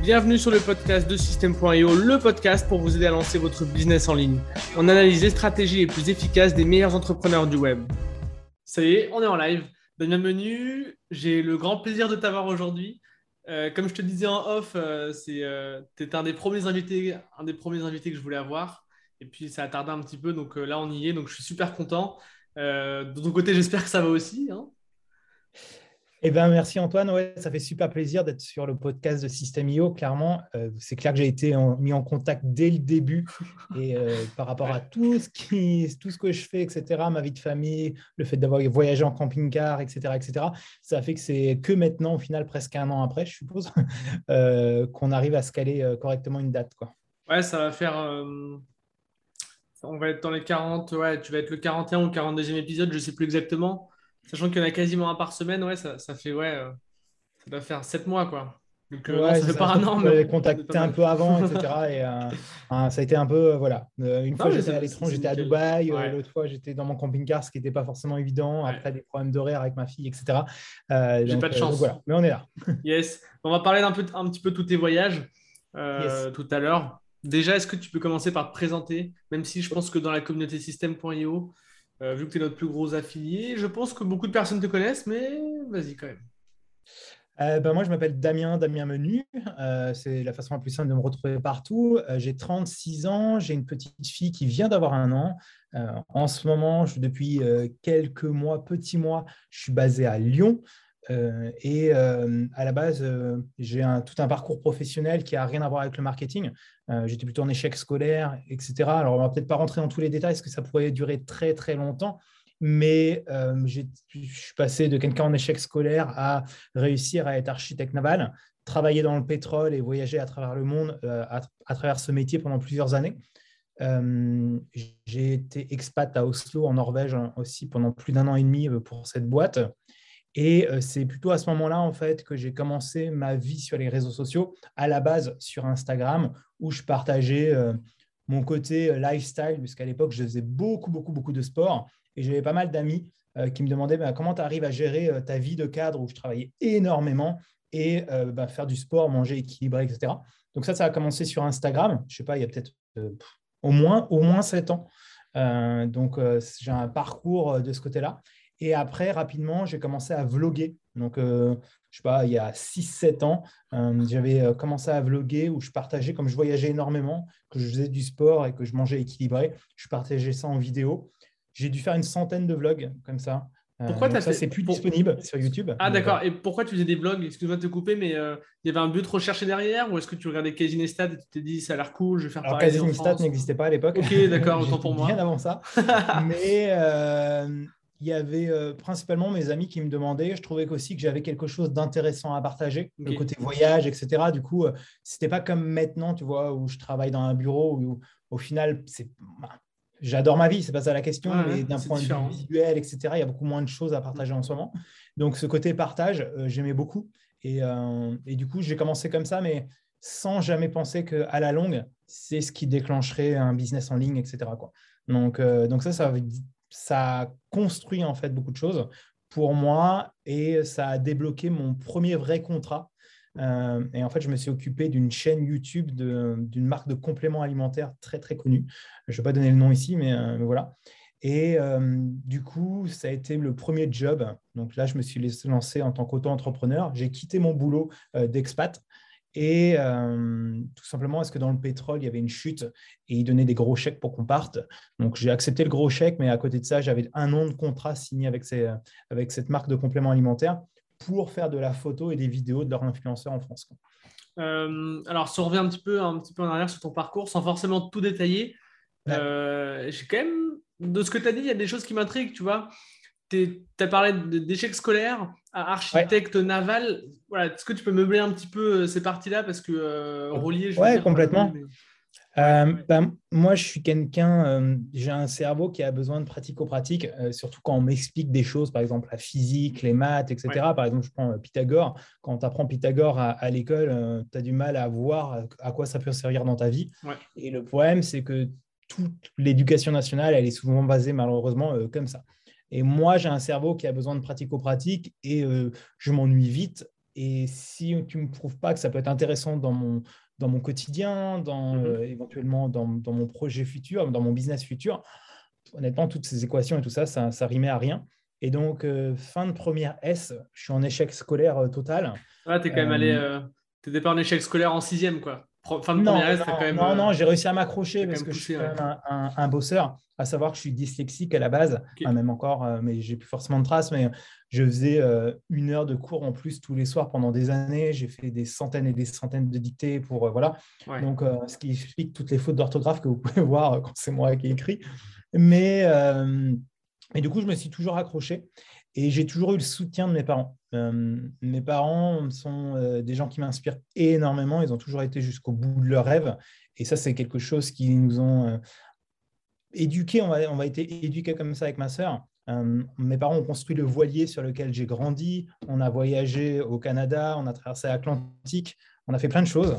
Bienvenue sur le podcast de System.io, le podcast pour vous aider à lancer votre business en ligne. On analyse les stratégies les plus efficaces des meilleurs entrepreneurs du web. Ça y est, on est en live. Bienvenue, j'ai le grand plaisir de t'avoir aujourd'hui. Euh, comme je te disais en off, euh, c'est, euh, un des premiers invités, un des premiers invités que je voulais avoir. Et puis ça a tardé un petit peu, donc là on y est, donc je suis super content. de ton côté, j'espère que ça va aussi. Hein. Eh ben, merci Antoine. Ouais, ça fait super plaisir d'être sur le podcast de System.io. Clairement, euh, c'est clair que j'ai été mis en contact dès le début et euh, par rapport à tout ce, qui, tout ce que je fais, etc., ma vie de famille, le fait d'avoir voyagé en camping-car, etc., etc., ça fait que c'est que maintenant, au final, presque un an après, je suppose, euh, qu'on arrive à se caler correctement une date. Quoi. Ouais, ça va faire. On va être dans les 40, ouais, tu vas être le 41 ou le 42e épisode, je ne sais plus exactement. Sachant qu'il y en a quasiment un par semaine, ouais, ça, ça fait, ouais, euh, ça doit faire sept mois, quoi. Donc, euh, ça fait pas un an, mais. contacté un peu avant, etc. et euh, ça a été un peu, voilà. une fois, j'étais à l'étranger, j'étais à Dubaï. L'autre fois, j'étais dans mon camping-car, ce qui n'était pas forcément évident. Après, des problèmes d'horaire avec ma fille, etc. J'ai pas de chance. voilà. Mais on est là. yes. On va parler peu, un petit peu de tous tes voyages tout à l'heure. Déjà, est-ce que tu peux commencer par te présenter, même si je pense que dans la communauté système.io, euh, vu que tu es notre plus gros affilié, je pense que beaucoup de personnes te connaissent, mais vas-y quand même. Euh, ben moi, je m'appelle Damien, Damien Menu. Euh, c'est la façon la plus simple de me retrouver partout. j'ai 36 ans, j'ai une petite fille qui vient d'avoir un an. en ce moment, depuis quelques mois, petits mois, je suis basé à Lyon. Et à la base, j'ai tout un parcours professionnel qui n'a rien à voir avec le marketing. Euh, j'étais plutôt en échec scolaire, etc. Alors, on va peut-être pas rentrer dans tous les détails parce que ça pourrait durer très, très longtemps. Mais euh, je suis passé de quelqu'un en échec scolaire à réussir à être architecte naval, travailler dans le pétrole et voyager à travers le monde euh, à, travers ce métier pendant plusieurs années. j'ai été expat à Oslo, en Norvège aussi, pendant plus d'un an et demi pour cette boîte. Et euh, c'est plutôt à ce moment-là, en fait, que j'ai commencé ma vie sur les réseaux sociaux, à la base sur Instagram, où je partageais euh, mon côté euh, lifestyle, puisqu'à l'époque, je faisais beaucoup, beaucoup, beaucoup de sport. Et j'avais pas mal d'amis qui me demandaient bah, comment tu arrives à gérer ta vie de cadre, où je travaillais énormément, et bah, faire du sport, manger équilibré, etc. Donc ça, ça a commencé sur Instagram. Je sais pas, il y a peut-être au moins au moins sept ans. donc j'ai un parcours de ce côté-là. Et après, rapidement, j'ai commencé à vloguer. Donc, euh, je sais pas, il y a 6-7 ans, euh, j'avais euh, commencé à vloguer où je partageais, comme je voyageais énormément, que je faisais du sport et que je mangeais équilibré, je partageais ça en vidéo. J'ai dû faire une centaine de vlogs comme ça. Pourquoi ça, c'est plus disponible sur YouTube. Ah, d'accord. Et pourquoi tu faisais des vlogs? Excuse-moi de te couper, mais il y avait un but recherché derrière Ou est-ce que tu regardais Casey Neistat et tu t'es dit, ça a l'air cool, je vais faire Alors, pareil Neistat n'existait pas à l'époque. Ok, d'accord, autant pour moi. Bien avant ça. mais il y avait euh, principalement mes amis qui me demandaient. Je trouvais aussi que j'avais quelque chose d'intéressant à partager, le côté voyage, etc. Du coup, ce euh, c'était pas comme maintenant, tu vois, où je travaille dans un bureau où, au final, c'est. Bah, j'adore ma vie, c'est pas ça la question, mais d'un point de vue visuel, etc., il y a beaucoup moins de choses à partager en ce moment. Donc, ce côté partage, euh, j'aimais beaucoup. Et, et, du coup, j'ai commencé comme ça, mais sans jamais penser qu'à la longue, c'est ce qui déclencherait un business en ligne, etc. Quoi. Donc, donc ça, ça ça construit en fait beaucoup de choses pour moi et ça a débloqué mon premier vrai contrat. Euh, et en fait, je me suis occupé d'une chaîne YouTube d'une marque de compléments alimentaires très très connue. Je ne vais pas donner le nom ici, mais, euh, voilà. Et euh, du coup, ça a été le premier job. Donc là, je me suis lancé en tant qu'auto-entrepreneur. J'ai quitté mon boulot d'expat et euh, tout simplement, est-ce que dans le pétrole, il y avait une chute et ils donnaient des gros chèques pour qu'on parte? Donc, j'ai accepté le gros chèque, mais à côté de ça, j'avais un nom de contrat signé avec, avec cette marque de compléments alimentaires pour faire de la photo et des vidéos de leurs influenceurs en France. Euh, alors, si on revient un petit, peu, un petit peu en arrière sur ton parcours, sans forcément tout détailler, euh, j'ai quand même, de ce que tu as dit, il y a des choses qui m'intriguent, tu vois tu as parlé d'échecs scolaires à architecte naval. Voilà, Est-ce que tu peux meubler un petit peu euh, ces parties-là? Parce que euh, relier, je Oui, complètement. Euh, ben, moi, je suis quelqu'un, j'ai un cerveau qui a besoin de pratico-pratique, surtout quand on m'explique des choses, par exemple la physique, les maths, etc. Par exemple, je prends Pythagore. Quand tu apprends Pythagore à, l'école, tu as du mal à voir à quoi ça peut servir dans ta vie. Et le problème, c'est que toute l'éducation nationale, elle est souvent basée malheureusement comme ça. Et moi, j'ai un cerveau qui a besoin de pratico-pratique et euh, je m'ennuie vite. et si tu ne me prouves pas que ça peut être intéressant dans mon, dans mon quotidien, dans, Mhm. euh, éventuellement dans, dans mon projet futur, dans mon business futur, honnêtement, toutes ces équations et tout ça, ça, ça rimait à rien. Et donc, euh, fin de première S, je suis en échec scolaire total. Ah, t'es quand même allé. T'étais pas en échec scolaire en sixième, quoi. Pro- Fin de Non, première non, t'as quand même. non, euh, non, j'ai réussi à m'accrocher parce que je suis quand même un, un- un bosseur, à savoir que je suis dyslexique à la base. Enfin, même encore, euh, mais j'ai plus forcément de traces, mais je faisais euh, une heure de cours en plus tous les soirs pendant des années, j'ai fait des centaines et des centaines de dictées pour, voilà, ouais. donc ce qui explique toutes les fautes d'orthographe que vous pouvez voir quand c'est moi qui ai écrit, mais, euh, mais du coup, je me suis toujours accroché et j'ai toujours eu le soutien de mes parents. Euh, mes parents sont euh, des gens qui m'inspirent énormément. Ils ont toujours été jusqu'au bout de leurs rêves. Et ça, c'est quelque chose qui nous ont euh, éduqués. On va, on va été éduqués comme ça avec ma sœur. Mes parents ont construit le voilier sur lequel j'ai grandi. On a voyagé au Canada, on a traversé l'Atlantique, on a fait plein de choses.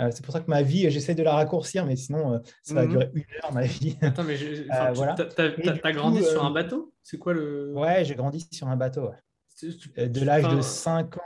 Euh, c'est pour ça que ma vie, j'essaie de la raccourcir, mais sinon, euh, ça va Mhm. durer une heure, ma vie. Attends, mais enfin, tu- voilà. t'as- coup, grandi sur euh, un bateau? C'est quoi le. Ouais, j'ai grandi sur un bateau. ouais. Euh, De l'âge de enfin, 5 ans,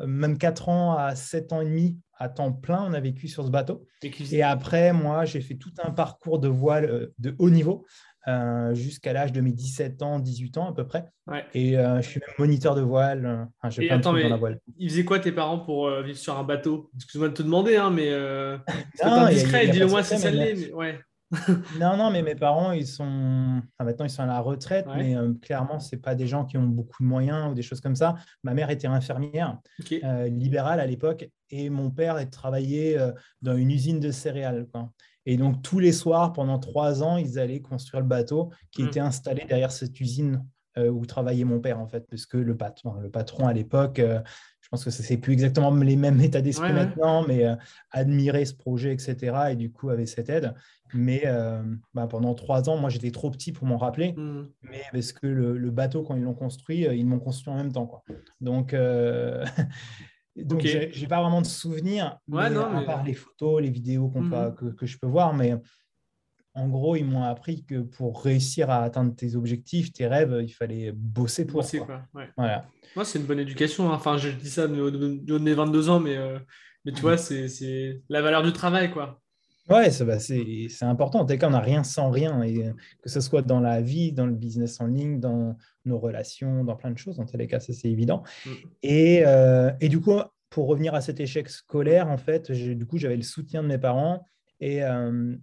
euh, même 4 ans à 7 ans et demi, à temps plein, on a vécu sur ce bateau. et après, moi, j'ai fait tout un parcours de voile euh, de haut niveau euh, jusqu'à l'âge de mes 17 ans, 18 ans à peu près. Ouais. Et euh, je suis même moniteur de voile. euh, enfin, j'ai plein de attends, trucs mais dans la voile. ils faisaient quoi tes parents pour euh, vivre sur un bateau? Excuse-moi de te demander, hein, mais. C'est pas de dis-le-moi si ça l'est. Ouais. Non, non, mais mes parents, ils sont. enfin, maintenant, ils sont à la retraite, Ouais. mais euh, clairement, ce pas des gens qui ont beaucoup de moyens ou des choses comme ça. Ma mère était infirmière. Euh, libérale à l'époque et mon père euh, dans une usine de céréales. quoi. Et donc tous les soirs, pendant trois ans, ils allaient construire le bateau qui Mm. était installé derrière cette usine euh, où travaillait mon père en fait, parce que le patron, le patron à l'époque, euh, je pense que ce c'est plus exactement les mêmes états d'esprit Ouais, maintenant, mais euh, admirait ce projet, etc. Et du coup avait cette aide. Mais euh, bah, pendant trois ans, moi j'étais trop petit pour m'en rappeler Hmm. mais parce que le, le bateau, quand ils l'ont construit, ils l'ont construit en même temps. Quoi. Donc, donc Ok. j'ai pas vraiment de souvenirs, Ouais, mais non, à part les photos, les vidéos peut- Mhm. que, que je peux voir. Mais en gros, ils m'ont appris que pour réussir à atteindre tes objectifs, tes rêves, il fallait bosser pour. Bosser, quoi. quoi. Ouais. Voilà. Moi, c'est une bonne éducation. hein. Enfin, je dis ça de, de- mes 22 ans, mais, euh, mais tu vois, c'est c'est la valeur du travail, quoi. Ouais, bah, c'est important. En tout cas, on n'a rien sans rien. Et euh, que ce soit dans la vie, dans le business en ligne, dans nos relations, dans plein de choses, en tous les cas, ça c'est évident. Mm. Et, euh, et du coup, pour revenir à cet échec scolaire, en fait, du coup, j'avais le soutien de mes parents. Et euh,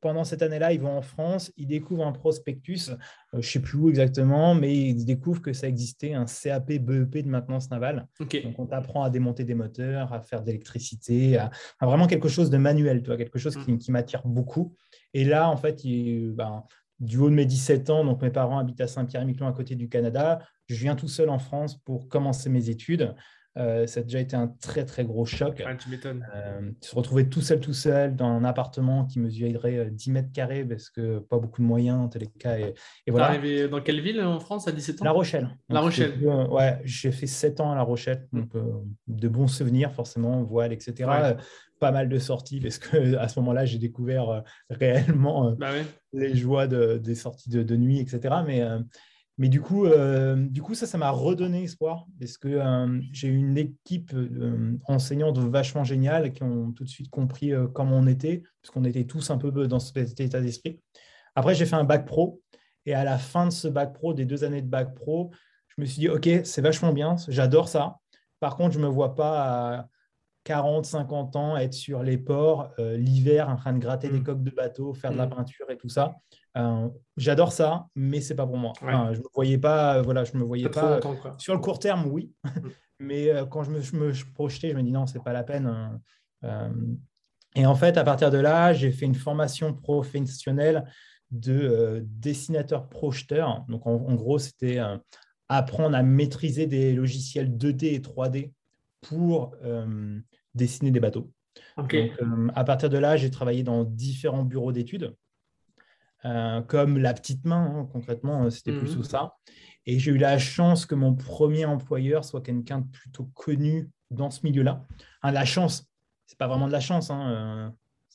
pendant cette année-là, ils vont en France, ils découvrent un prospectus, euh, je ne sais plus où exactement, mais ils découvrent que ça existait, un CAP BEP de maintenance navale. Donc, on t'apprend à démonter des moteurs, à faire de l'électricité, à, à vraiment quelque chose de manuel, tu vois, quelque chose qui, qui m'attire beaucoup. Et là, en fait, il- ben, du haut de mes 17 ans, donc mes parents habitent à Saint-Pierre-et-Miquelon à côté du Canada. Je viens tout seul en France pour commencer mes études. Euh, ça a déjà été un très, très gros choc. Ouais, tu m'étonnes. Euh, se retrouver tout seul, tout seul, dans un appartement qui mesurait euh, 10 mètres carrés, parce que pas beaucoup de moyens, en tous les cas. Et, et voilà. arrivé dans quelle ville en France à 17 ans? La Rochelle. La Rochelle. euh, ouais, j'ai fait 7 ans à La Rochelle, Mm. donc euh, de bons souvenirs forcément, voile, etc. Ouais. Euh, Pas mal de sorties parce que à ce moment-là, j'ai découvert euh, réellement euh, Bah ouais. les joies de- des sorties de, de nuit, etc. Mais, euh, mais du, coup, euh, du coup, ça, ça m'a redonné espoir parce que euh, j'ai eu une équipe euh, vachement géniale qui ont tout de suite compris euh, comment on était, parce qu'on était tous un peu dans cet état d'esprit. Après, j'ai fait un bac pro et à la fin de ce bac pro, des deux années de bac pro, je me suis dit, OK, c'est vachement bien, j'adore ça. Par contre, je ne me vois pas 40, 50 ans être sur les ports euh, l'hiver en train de gratter des Mm. coques de bateau, faire de la Mm. peinture et tout ça. Euh, j'adore ça, mais c'est pas pour moi. Ouais. Enfin, je me voyais pas, euh, voilà, je me voyais Pas longtemps. Sur le court terme, oui, mais euh, quand je me, je me- je projetais, je me dis non, c'est pas la peine. hein. Et en fait, à partir de là, j'ai fait une formation professionnelle de dessinateur projeteur. Donc, en, en gros, c'était apprendre à maîtriser des logiciels 2D et 3D pour euh, dessiner des bateaux. Donc, euh, à partir de là, j'ai travaillé dans différents bureaux d'études, euh, comme la petite main, hein, concrètement, euh, c'était Mhm. plutôt ça. Et j'ai eu la chance que mon premier employeur soit quelqu'un de plutôt connu dans ce milieu-là. Hein, la chance, c'est pas vraiment de la chance. hein,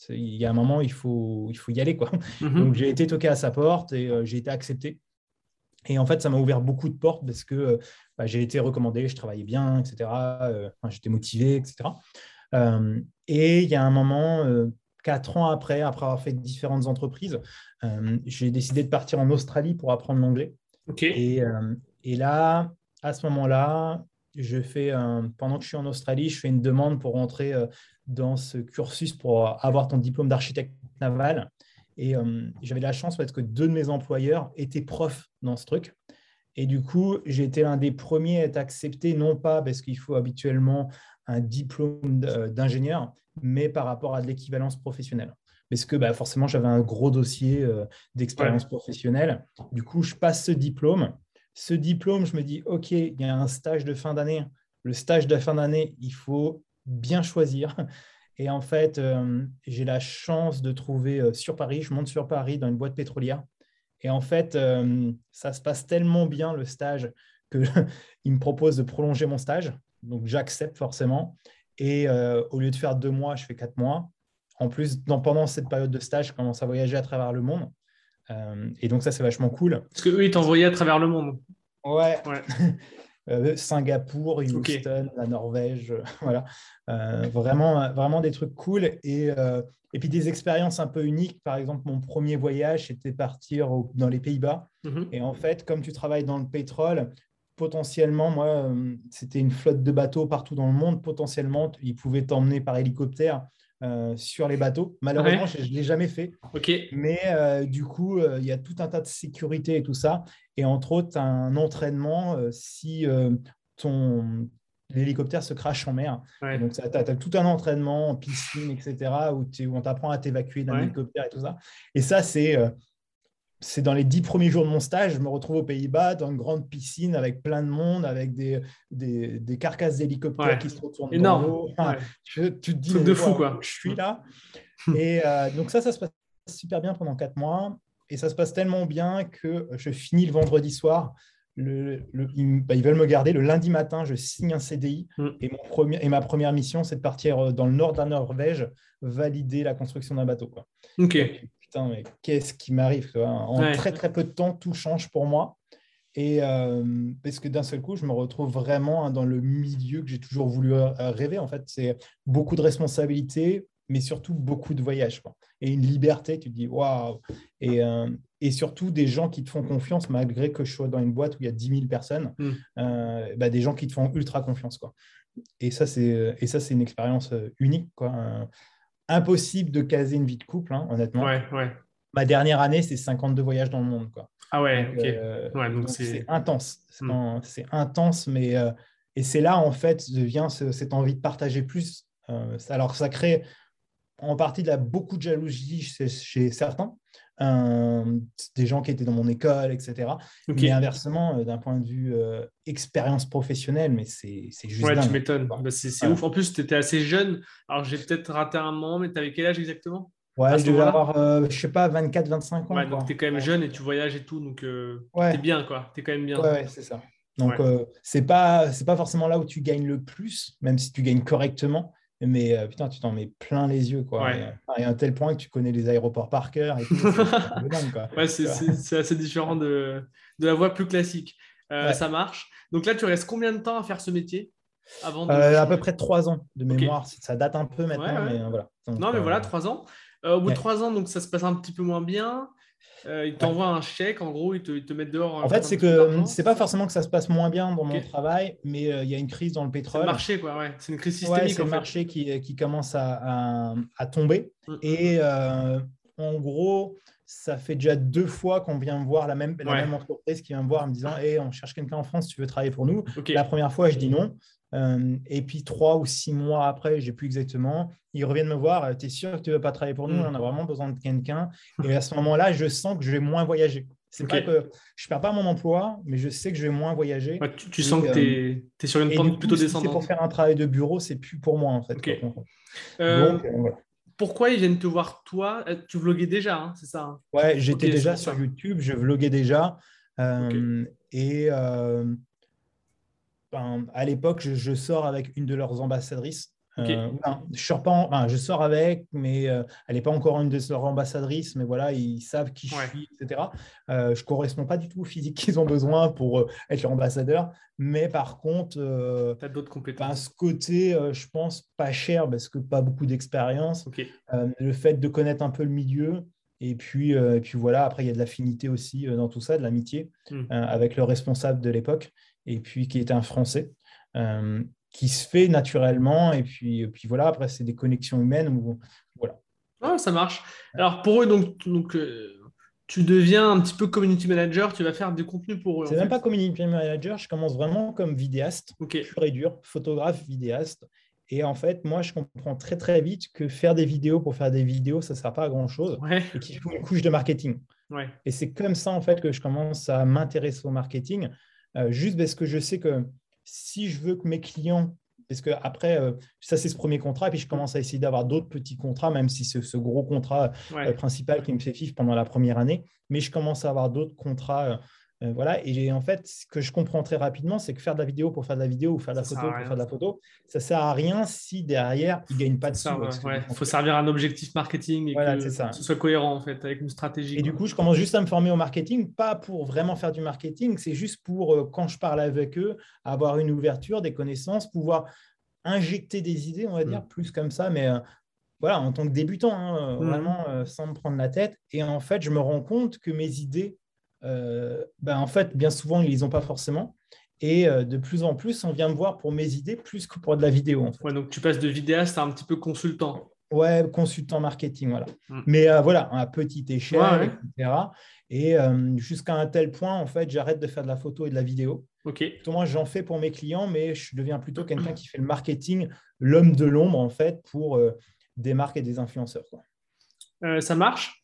il y a un moment, il faut, il faut y aller. Quoi. Mhm. Donc, j'ai été toqué à sa porte et euh, j'ai été accepté. Et en fait, ça m'a ouvert beaucoup de portes parce que bah, j'ai été recommandé, je travaillais bien, etc. J'étais motivé, etc. et il y a un moment, quatre ans après, après avoir fait différentes entreprises, j'ai décidé de partir en Australie pour apprendre l'anglais. Et, et, là, à ce moment-là, je fais pendant que je suis en Australie, je fais une demande pour rentrer dans ce cursus pour avoir ton diplôme d'architecte naval. Et j'avais la chance parce que deux de mes employeurs étaient profs dans ce truc. Et du coup, j'ai été l'un des premiers à être accepté, non pas parce qu'il faut habituellement un diplôme d'ingénieur, mais par rapport à de l'équivalence professionnelle. Parce que bah, forcément, j'avais un gros dossier d'expérience professionnelle. Du coup, je passe ce diplôme. Ce diplôme, je me dis, OK, il y a un stage de fin d'année. Le stage de fin d'année, il faut bien choisir. Et en fait, euh, j'ai la chance de trouver euh, sur Paris, je monte sur Paris dans une boîte pétrolière. Et en fait, euh, ça se passe tellement bien le stage qu'il me propose de prolonger mon stage. Donc j'accepte forcément. Et au lieu de faire deux mois, je fais quatre mois. En plus, dans, pendant cette période de stage, je commence à voyager à travers le monde. et donc ça, c'est vachement cool. Parce qu'eux, ils t'envoyaient à travers le monde. Ouais. ouais. Euh, Singapour, Houston, la Norvège, voilà. Euh, vraiment, vraiment des trucs cool. Et, euh, et puis des expériences un peu uniques. Par exemple, mon premier voyage, c'était partir dans les Pays-Bas. Mhm. Et en fait, comme tu travailles dans le pétrole, potentiellement, moi, c'était une flotte de bateaux partout dans le monde. Potentiellement, ils pouvaient t'emmener par hélicoptère euh, sur les bateaux. Malheureusement, je ne l'ai jamais fait. Mais euh, du coup, euh, il y a tout un tas de sécurité et tout ça. Et entre autres, un entraînement si ton l'hélicoptère se crache en mer. Donc, tu as, tout un entraînement en piscine, etc., où, où on t'apprend à t'évacuer d'un hélicoptère et tout ça. Et ça, c'est c'est dans les dix premiers jours de mon stage, je me retrouve aux Pays-Bas dans une grande piscine avec plein de monde, avec des, des, carcasses d'hélicoptères qui se retournent Énorme. dans l'eau. tu, te dis, de fou, quoi. Je suis là. et euh, donc ça, ça se passe super bien pendant quatre mois. Et ça se passe tellement bien que je finis le vendredi soir. Le, bah, ils, veulent me garder. Le lundi matin, je signe un CDI. Mm. Et, mon premier, et ma première mission, c'est de partir euh, dans le nord de la Norvège, valider la construction d'un bateau. Quoi. Ok putain, mais qu'est-ce qui m'arrive En très très peu de temps, tout change pour moi. Et euh, parce que d'un seul coup, je me retrouve vraiment hein, dans le milieu que j'ai toujours voulu euh, rêver. En fait, c'est beaucoup de responsabilités, mais surtout beaucoup de voyages. Et une liberté, tu te dis waouh et, euh, et, surtout des gens qui te font confiance, malgré que je sois dans une boîte où il y a 10 000 personnes, hmm. bah, des gens qui te font ultra confiance. Quoi. Et ça, c'est une expérience unique. Quoi impossible de caser une vie de couple, hein, honnêtement. Ma dernière année, c'est 52 voyages dans le monde. Quoi. Ah ouais, ok. Euh, c'est intense. C'est intense, mais euh, et c'est là, en fait, vient cette envie de partager plus. Euh, alors, ça crée en partie de la, beaucoup de jalousie chez certains, euh, des gens qui étaient dans mon école, etc. Mais inversement, euh, d'un point de vue euh, expérience professionnelle, mais c'est juste. Ouais, tu m'étonnes. Bah, c'est ouf. En plus, tu étais assez jeune. Alors, j'ai peut-être raté un moment, mais tu avais quel âge exactement? Ouais, je devais avoir, je sais pas, 24, 25 ans. Ouais, donc tu es quand même jeune et tu voyages et tout, donc ouais. tu es bien, quoi. Tu es quand même bien. Ouais, c'est ça. Donc, c'est pas, pas forcément là où tu gagnes le plus, même si tu gagnes correctement, mais euh, putain, tu t'en mets plein les yeux, quoi. Et, à un tel point que tu connais les aéroports par cœur. c'est assez différent de, de, la voie plus classique. Euh, ça marche. Donc là, tu restes combien de temps à faire ce métier avant euh, À peu près trois ans de mémoire. Ça date un peu maintenant, mais voilà. non, mais voilà, trois ans. au bout de trois ans, donc ça se passe un petit peu moins bien. Euh, ils t'envoient un chèque, en gros, ils te, ils te mettent dehors. En fait, c'est que c'est pas forcément que ça se passe moins bien dans mon travail, mais euh, il y a une crise dans le pétrole. C'est le marché, quoi, ouais. C'est une crise systémique. c'est le marché qui, qui commence à, à, tomber. Mm, mm, Et mm. Euh, en gros, ça fait déjà deux fois qu'on vient me voir la même, la même entreprise qui vient me voir en me disant hey, on cherche quelqu'un en France, tu veux travailler pour nous? La première fois, je dis non. Euh, et puis trois ou six mois après, j'ai plus exactement, ils reviennent me voir. Tu es sûr que tu ne veux pas travailler pour nous? On a vraiment besoin de quelqu'un. Et à ce moment-là, je sens que je vais moins voyager. C'est pas que je perds pas mon emploi, mais je sais que je vais moins voyager. tu, sens que tu es, sur une pente plutôt descendante. C'est pour faire un travail de bureau, c'est plus pour moi en fait. Euh, Donc, euh, Pourquoi ils viennent te voir toi? Tu vloguais déjà, hein, c'est ça hein? Ouais, j'étais déjà sur YouTube, je vloguais déjà. Et à l'époque, je, sors avec une de leurs ambassadrices Euh, je, sors pas je sors avec, mais elle n'est pas encore une de leurs ambassadrices, mais voilà, ils savent qui je suis, etc. je ne correspond pas du tout au physique qu'ils ont besoin pour être leur ambassadeur, mais par contre, as d'autres compétences. Ben, ce côté, je pense, pas cher parce que pas beaucoup d'expérience, le fait de connaître un peu le milieu, et puis, et puis voilà, après, il y a de l'affinité aussi dans tout ça, de l'amitié mmh. avec le responsable de l'époque, et puis qui était un Français qui se fait naturellement. Et puis, puis voilà, après, c'est des connexions humaines. Où, voilà. Ah, ça marche. Alors, pour eux, donc, donc euh, tu deviens un petit peu community manager, tu vas faire du contenu pour eux. C'est même pas community manager, je commence vraiment comme vidéaste, okay. pur et dur, photographe, vidéaste. Et en fait, moi, je comprends très très vite que faire des vidéos pour faire des vidéos, ça ne sert pas à grand chose. Et qu'il faut une couche de marketing. Ouais. Et c'est comme ça, en fait, que je commence à m'intéresser au marketing, euh, juste parce que je sais que si je veux que mes clients, parce que après, euh, ça c'est ce premier contrat, et puis je commence à essayer d'avoir d'autres petits contrats, même si c'est ce gros contrat euh, principal qui me fait vivre pendant la première année, mais je commence à avoir d'autres contrats euh, voilà, et en fait, ce que je comprends très rapidement, c'est que faire de la vidéo pour faire de la vidéo ou faire de la photo pour faire de la photo, ça sert à rien si derrière, il ne gagne pas de sous. Il faut servir un objectif marketing et que, ça. ce soit cohérent en fait avec une stratégie. Et du coup, je commence juste à me former au marketing, pas pour vraiment faire du marketing, c'est juste pour, euh, quand je parle avec eux, avoir une ouverture, des connaissances, pouvoir injecter des idées, on va dire, mm. plus comme ça, mais euh, voilà, en tant que débutant, hein, mm. vraiment sans me prendre la tête. Et en fait, je me rends compte que mes idées ben, en fait, bien souvent, ils ne les ont pas forcément. Et euh, de plus en plus, on vient me voir pour mes idées plus que pour de la vidéo. donc tu passes de vidéaste à un petit peu consultant. Ouais, consultant marketing, voilà. Hmm. Mais euh, voilà, à petite échelle, etc. Et jusqu'à un tel point, en fait, j'arrête de faire de la photo et de la vidéo. Ok. Moi, j'en fais pour mes clients, mais je deviens plutôt quelqu'un qui fait le marketing, l'homme de l'ombre, en fait, pour des marques et des influenceurs. ça marche?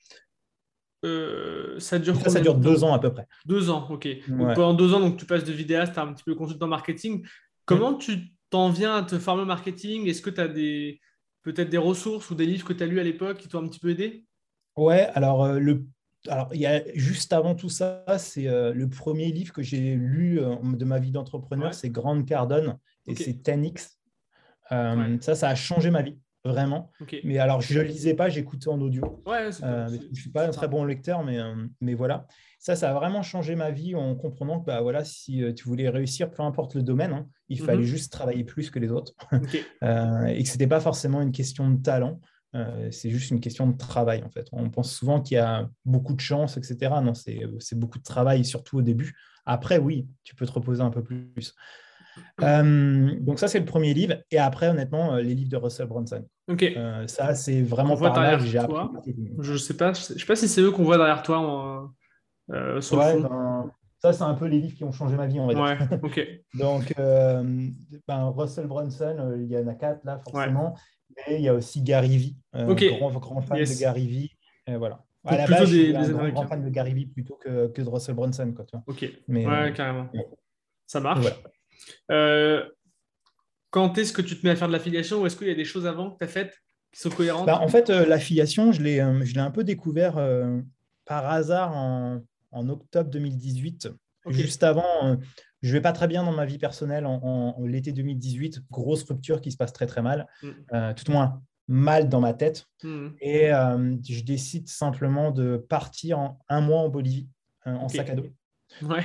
Euh, ça dure ça, ça dure deux ans à peu près. Deux ans, ok. pendant deux ans, donc, tu passes de vidéaste à un petit peu consultant marketing. Comment tu t'en viens à te former au marketing? Est-ce que tu as des peut-être des ressources ou des livres que tu as lus à l'époque qui t'ont un petit peu aidé? Ouais, alors euh, le alors, il y a, juste avant tout ça, c'est euh, le premier livre que j'ai lu de ma vie d'entrepreneur, c'est Grande Cardone et c'est 10X. Ça, ça a changé ma vie vraiment. Mais alors, je ne lisais pas, j'écoutais en audio. Euh, je ne suis pas un très bon lecteur, mais, euh, mais voilà. Ça, ça a vraiment changé ma vie en comprenant que bah, voilà, si euh, tu voulais réussir, peu importe le domaine, hein, il fallait mhm. juste travailler plus que les autres. et que ce n'était pas forcément une question de talent. c'est juste une question de travail en fait. On pense souvent qu'il y a beaucoup de chance, etc. Non, c'est beaucoup de travail, surtout au début. Après, oui, tu peux te reposer un peu plus. Euh, donc ça, c'est le premier livre. Et après, honnêtement, euh, les livres de Russell Brunson. Ok. Euh, ça, c'est vraiment par là que j'ai appris. Je sais pas, je sais pas si c'est eux qu'on voit derrière toi sur ouais, ben, ça, c'est un peu les livres qui ont changé ma vie, on va dire. Ok. donc, ben, Russell Brunson, il y en a quatre là, forcément. Mais il y a aussi Gary Vee, grand, grand, fan de Gary Vee. Et voilà. À la base, des, je suis un grand, fan de Gary Vee plutôt que, que de Russell Brunson. Quoi, tu vois. Ok, Mais, ouais, carrément. Ça marche. Euh, quand est-ce que tu te mets à faire de l'affiliation ou est-ce qu'il y a des choses avant que tu as faites qui sont cohérentes bah, En fait, euh, l'affiliation, je l'ai, euh, je l'ai un peu découvert par hasard en, en, octobre 2018. Juste avant, je ne vais pas très bien dans ma vie personnelle en, l'été 2018. Grosse rupture qui se passe très très mal. Mm. tout au moins mal dans ma tête. Mm. Et je décide simplement de partir en un mois en Bolivie en sac à dos. Ouais.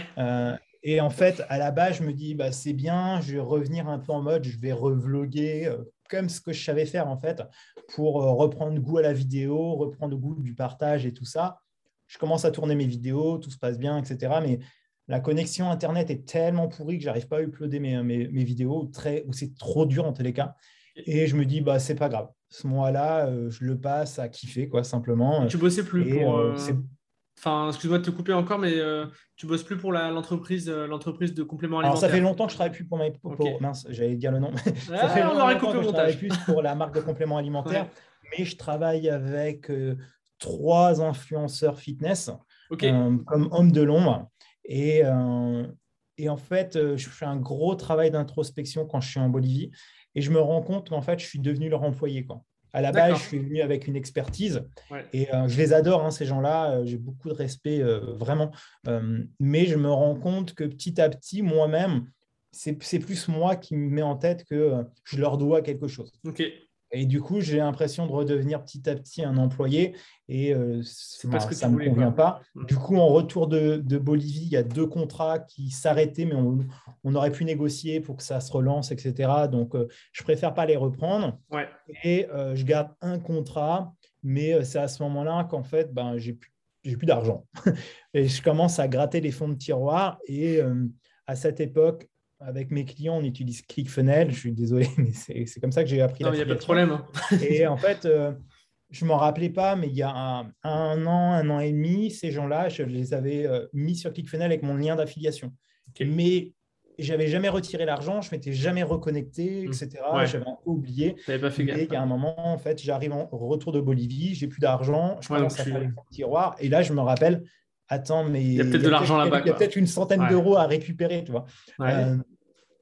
Et en fait, à la base, je me dis, bah, c'est bien, je vais revenir un peu en mode, je vais revloguer euh, comme ce que je savais faire en fait, pour euh, reprendre goût à la vidéo, reprendre goût du partage et tout ça. Je commence à tourner mes vidéos, tout se passe bien, etc. Mais la connexion Internet est tellement pourrie que j'arrive pas à uploader mes, mes, mes vidéos, très, ou c'est trop dur en tous les cas. Et je me dis, bah, c'est pas grave. Ce mois-là, euh, je le passe à kiffer, quoi, simplement. tu bossais plus pour. Enfin, excuse-moi de te couper encore, mais euh, tu bosses plus pour l'entreprise euh, l'entreprise de compléments alimentaires. Alors, ça fait longtemps que je travaille plus pour ma. Mince, j'allais dire le nom. ça fait longtemps que je travaille plus pour la marque de compléments alimentaires, mais je travaille avec euh, trois influenceurs fitness comme homme de l'ombre. Et, et en fait, je fais un gros travail d'introspection quand je suis en Bolivie et je me rends compte qu'en fait, je suis devenu leur employé. Quoi. À la base, je suis venu avec une expertise et euh, je les adore, hein, ces gens-là. Euh, j'ai beaucoup de respect, euh, vraiment. mais je me rends compte que petit à petit, moi-même, c'est plus moi qui me mets en tête que je leur dois quelque chose. Et du coup, j'ai l'impression de redevenir petit à petit un employé et euh, que ça ne me convient pas. Mm. Du coup, en retour de, Bolivie, il y a deux contrats qui s'arrêtaient, mais on, aurait pu négocier pour que ça se relance, etc. Donc, euh, je préfère pas les reprendre. Ouais. Et euh, je garde un contrat, mais c'est à ce moment-là qu'en fait, ben, j'ai plus, plus d'argent. et je commence à gratter les fonds de tiroir. Et à cette époque, avec mes clients, on utilise ClickFunnels. Je suis désolé, mais c'est comme ça que j'ai appris. Non, il n'y a pas de problème. Hein. et en fait, euh, je ne m'en rappelais pas, mais il y a un, an, un an et demi, ces gens-là, je les avais euh, mis sur ClickFunnels avec mon lien d'affiliation. Mais j'avais jamais retiré l'argent, je m'étais jamais reconnecté, mmh. etc. J'avais oublié. Pas fait et il y a un moment, en fait, j'arrive en retour de Bolivie, j'ai plus d'argent, je commence à faire les tiroirs. Et là, je me rappelle, attends, mais il y a peut-être de l'argent là-bas. Il y a peut-être une centaine d'euros à récupérer, tu vois. Euh,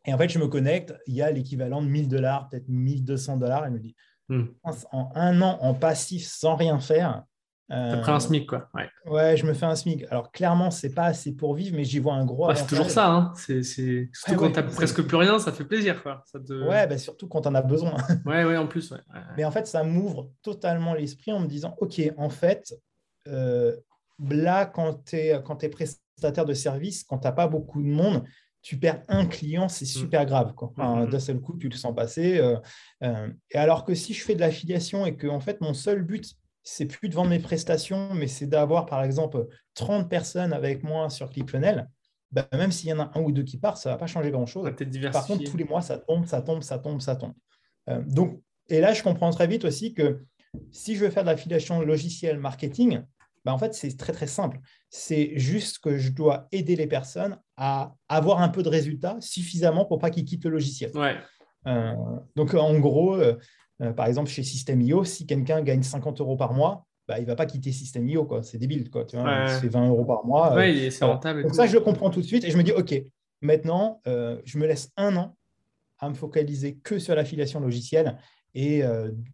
et en fait, je me connecte, il y a l'équivalent de 1000 dollars, peut-être 1200 dollars. Elle me dit, hmm. en un an en passif sans rien faire. Euh, pris un SMIC, quoi. Ouais. ouais. je me fais un SMIC. Alors, clairement, c'est pas assez pour vivre, mais j'y vois un gros. c'est toujours ça. Hein. C'est, Surtout quand tu n'as presque plus rien, ça fait plaisir. Quoi. Ça te... Ouais, bah, surtout quand on a besoin. ouais, ouais, en plus. Mais en fait, ça m'ouvre totalement l'esprit en me disant OK, en fait, euh, là, quand tu es, quand es prestataire de service, quand tu n'as pas beaucoup de monde, tu perds un client, c'est mmh. super grave. Mmh, mmh. D'un seul coup, tu le sens passer. Euh, euh, et alors que si je fais de l'affiliation et que en fait, mon seul but, c'est plus de vendre mes prestations, mais c'est d'avoir, par exemple, 30 personnes avec moi sur ClickFunnels, bah, même s'il y en a un ou deux qui partent, ça ne va pas changer grand-chose. Par contre, tous les mois, ça tombe, ça tombe, ça tombe, ça tombe. Euh, donc, et là, je comprends très vite aussi que si je veux faire de l'affiliation logicielle marketing, bah, en fait, c'est très très simple. C'est juste que je dois aider les personnes à avoir un peu de résultats suffisamment pour pas qu'ils quittent le logiciel. Euh, donc, en gros, euh, euh, par exemple, chez System.io, si quelqu'un gagne 50 euros par mois, bah, il ne va pas quitter System.io. C'est débile. Quoi, tu vois, C'est 20 euros par mois. c'est rentable. Donc, ça, je le comprends tout de suite et je me dis, OK, maintenant, je me laisse un an à me focaliser que sur l'affiliation logicielle et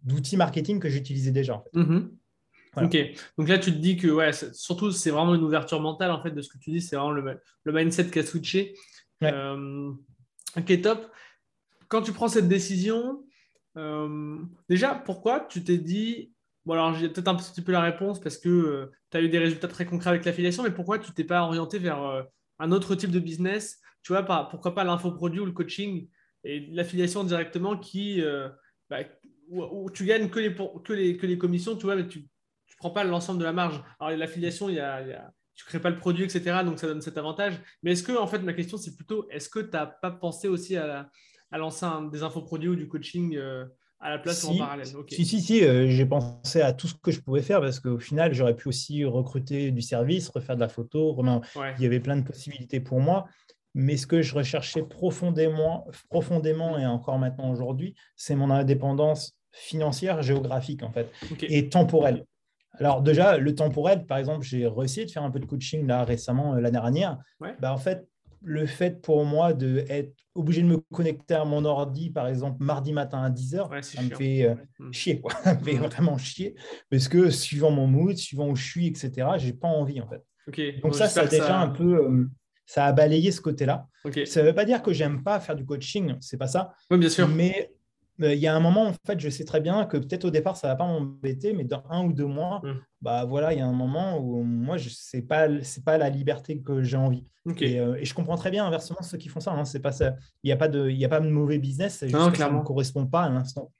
d'outils marketing que j'utilisais déjà. En fait. Ok, donc là tu te dis que ouais, surtout c'est vraiment une ouverture mentale en fait de ce que tu dis, c'est vraiment le, mindset qui a switché. Euh, ok, top. Quand tu prends cette décision, euh, déjà pourquoi tu t'es dit, bon alors j'ai peut-être un petit peu la réponse parce que euh, tu as eu des résultats très concrets avec l'affiliation, mais pourquoi tu t'es pas orienté vers un autre type de business Tu vois, pourquoi pas l'infoproduit ou le coaching et l'affiliation directement qui, bah, où, tu gagnes que les, que les, que les commissions, tu vois, mais tu prends pas l'ensemble de la marge. Alors, l'affiliation, il y a, tu ne crées pas le produit, etc. Donc, ça donne cet avantage. Mais est-ce que, en fait, ma question, c'est plutôt, est-ce que tu n'as pas pensé aussi à, lancer un, des infoproduits ou du coaching euh, à la place ou en parallèle? Si, si, si, euh, j'ai pensé à tout ce que je pouvais faire parce qu'au final, j'aurais pu aussi recruter du service, refaire de la photo. Il y avait plein de possibilités pour moi. Mais ce que je recherchais profondément, profondément et encore maintenant aujourd'hui, c'est mon indépendance financière, géographique en fait, et temporelle. Alors déjà, le temporel, par exemple, j'ai réussi de faire un peu de coaching là récemment, euh, l'année dernière. Bah, en fait, le fait pour moi d'être obligé de me connecter à mon ordi, par exemple, mardi matin à 10h, ça me fait euh, mm. chier. Quoi. Ça me fait vraiment chier. Parce que suivant mon mood, suivant où je suis, etc., je n'ai pas envie, en fait. Donc ça, ça a déjà un peu... Euh, ça a balayé ce côté-là. Ça ne veut pas dire que j'aime pas faire du coaching, c'est pas ça. Oui, bien sûr. Mais il y a un moment, en fait, je sais très bien que peut-être au départ, ça ne va pas m'embêter, mais dans un ou deux mois, mm. bah voilà, il y a un moment où moi, ce n'est pas, pas la liberté que j'ai envie. Euh, et, je comprends très bien inversement ceux qui font ça. Hein, pas ça. Il n'y a, pas de, a pas de mauvais business, c'est juste que ça ne correspond pas à l'instant.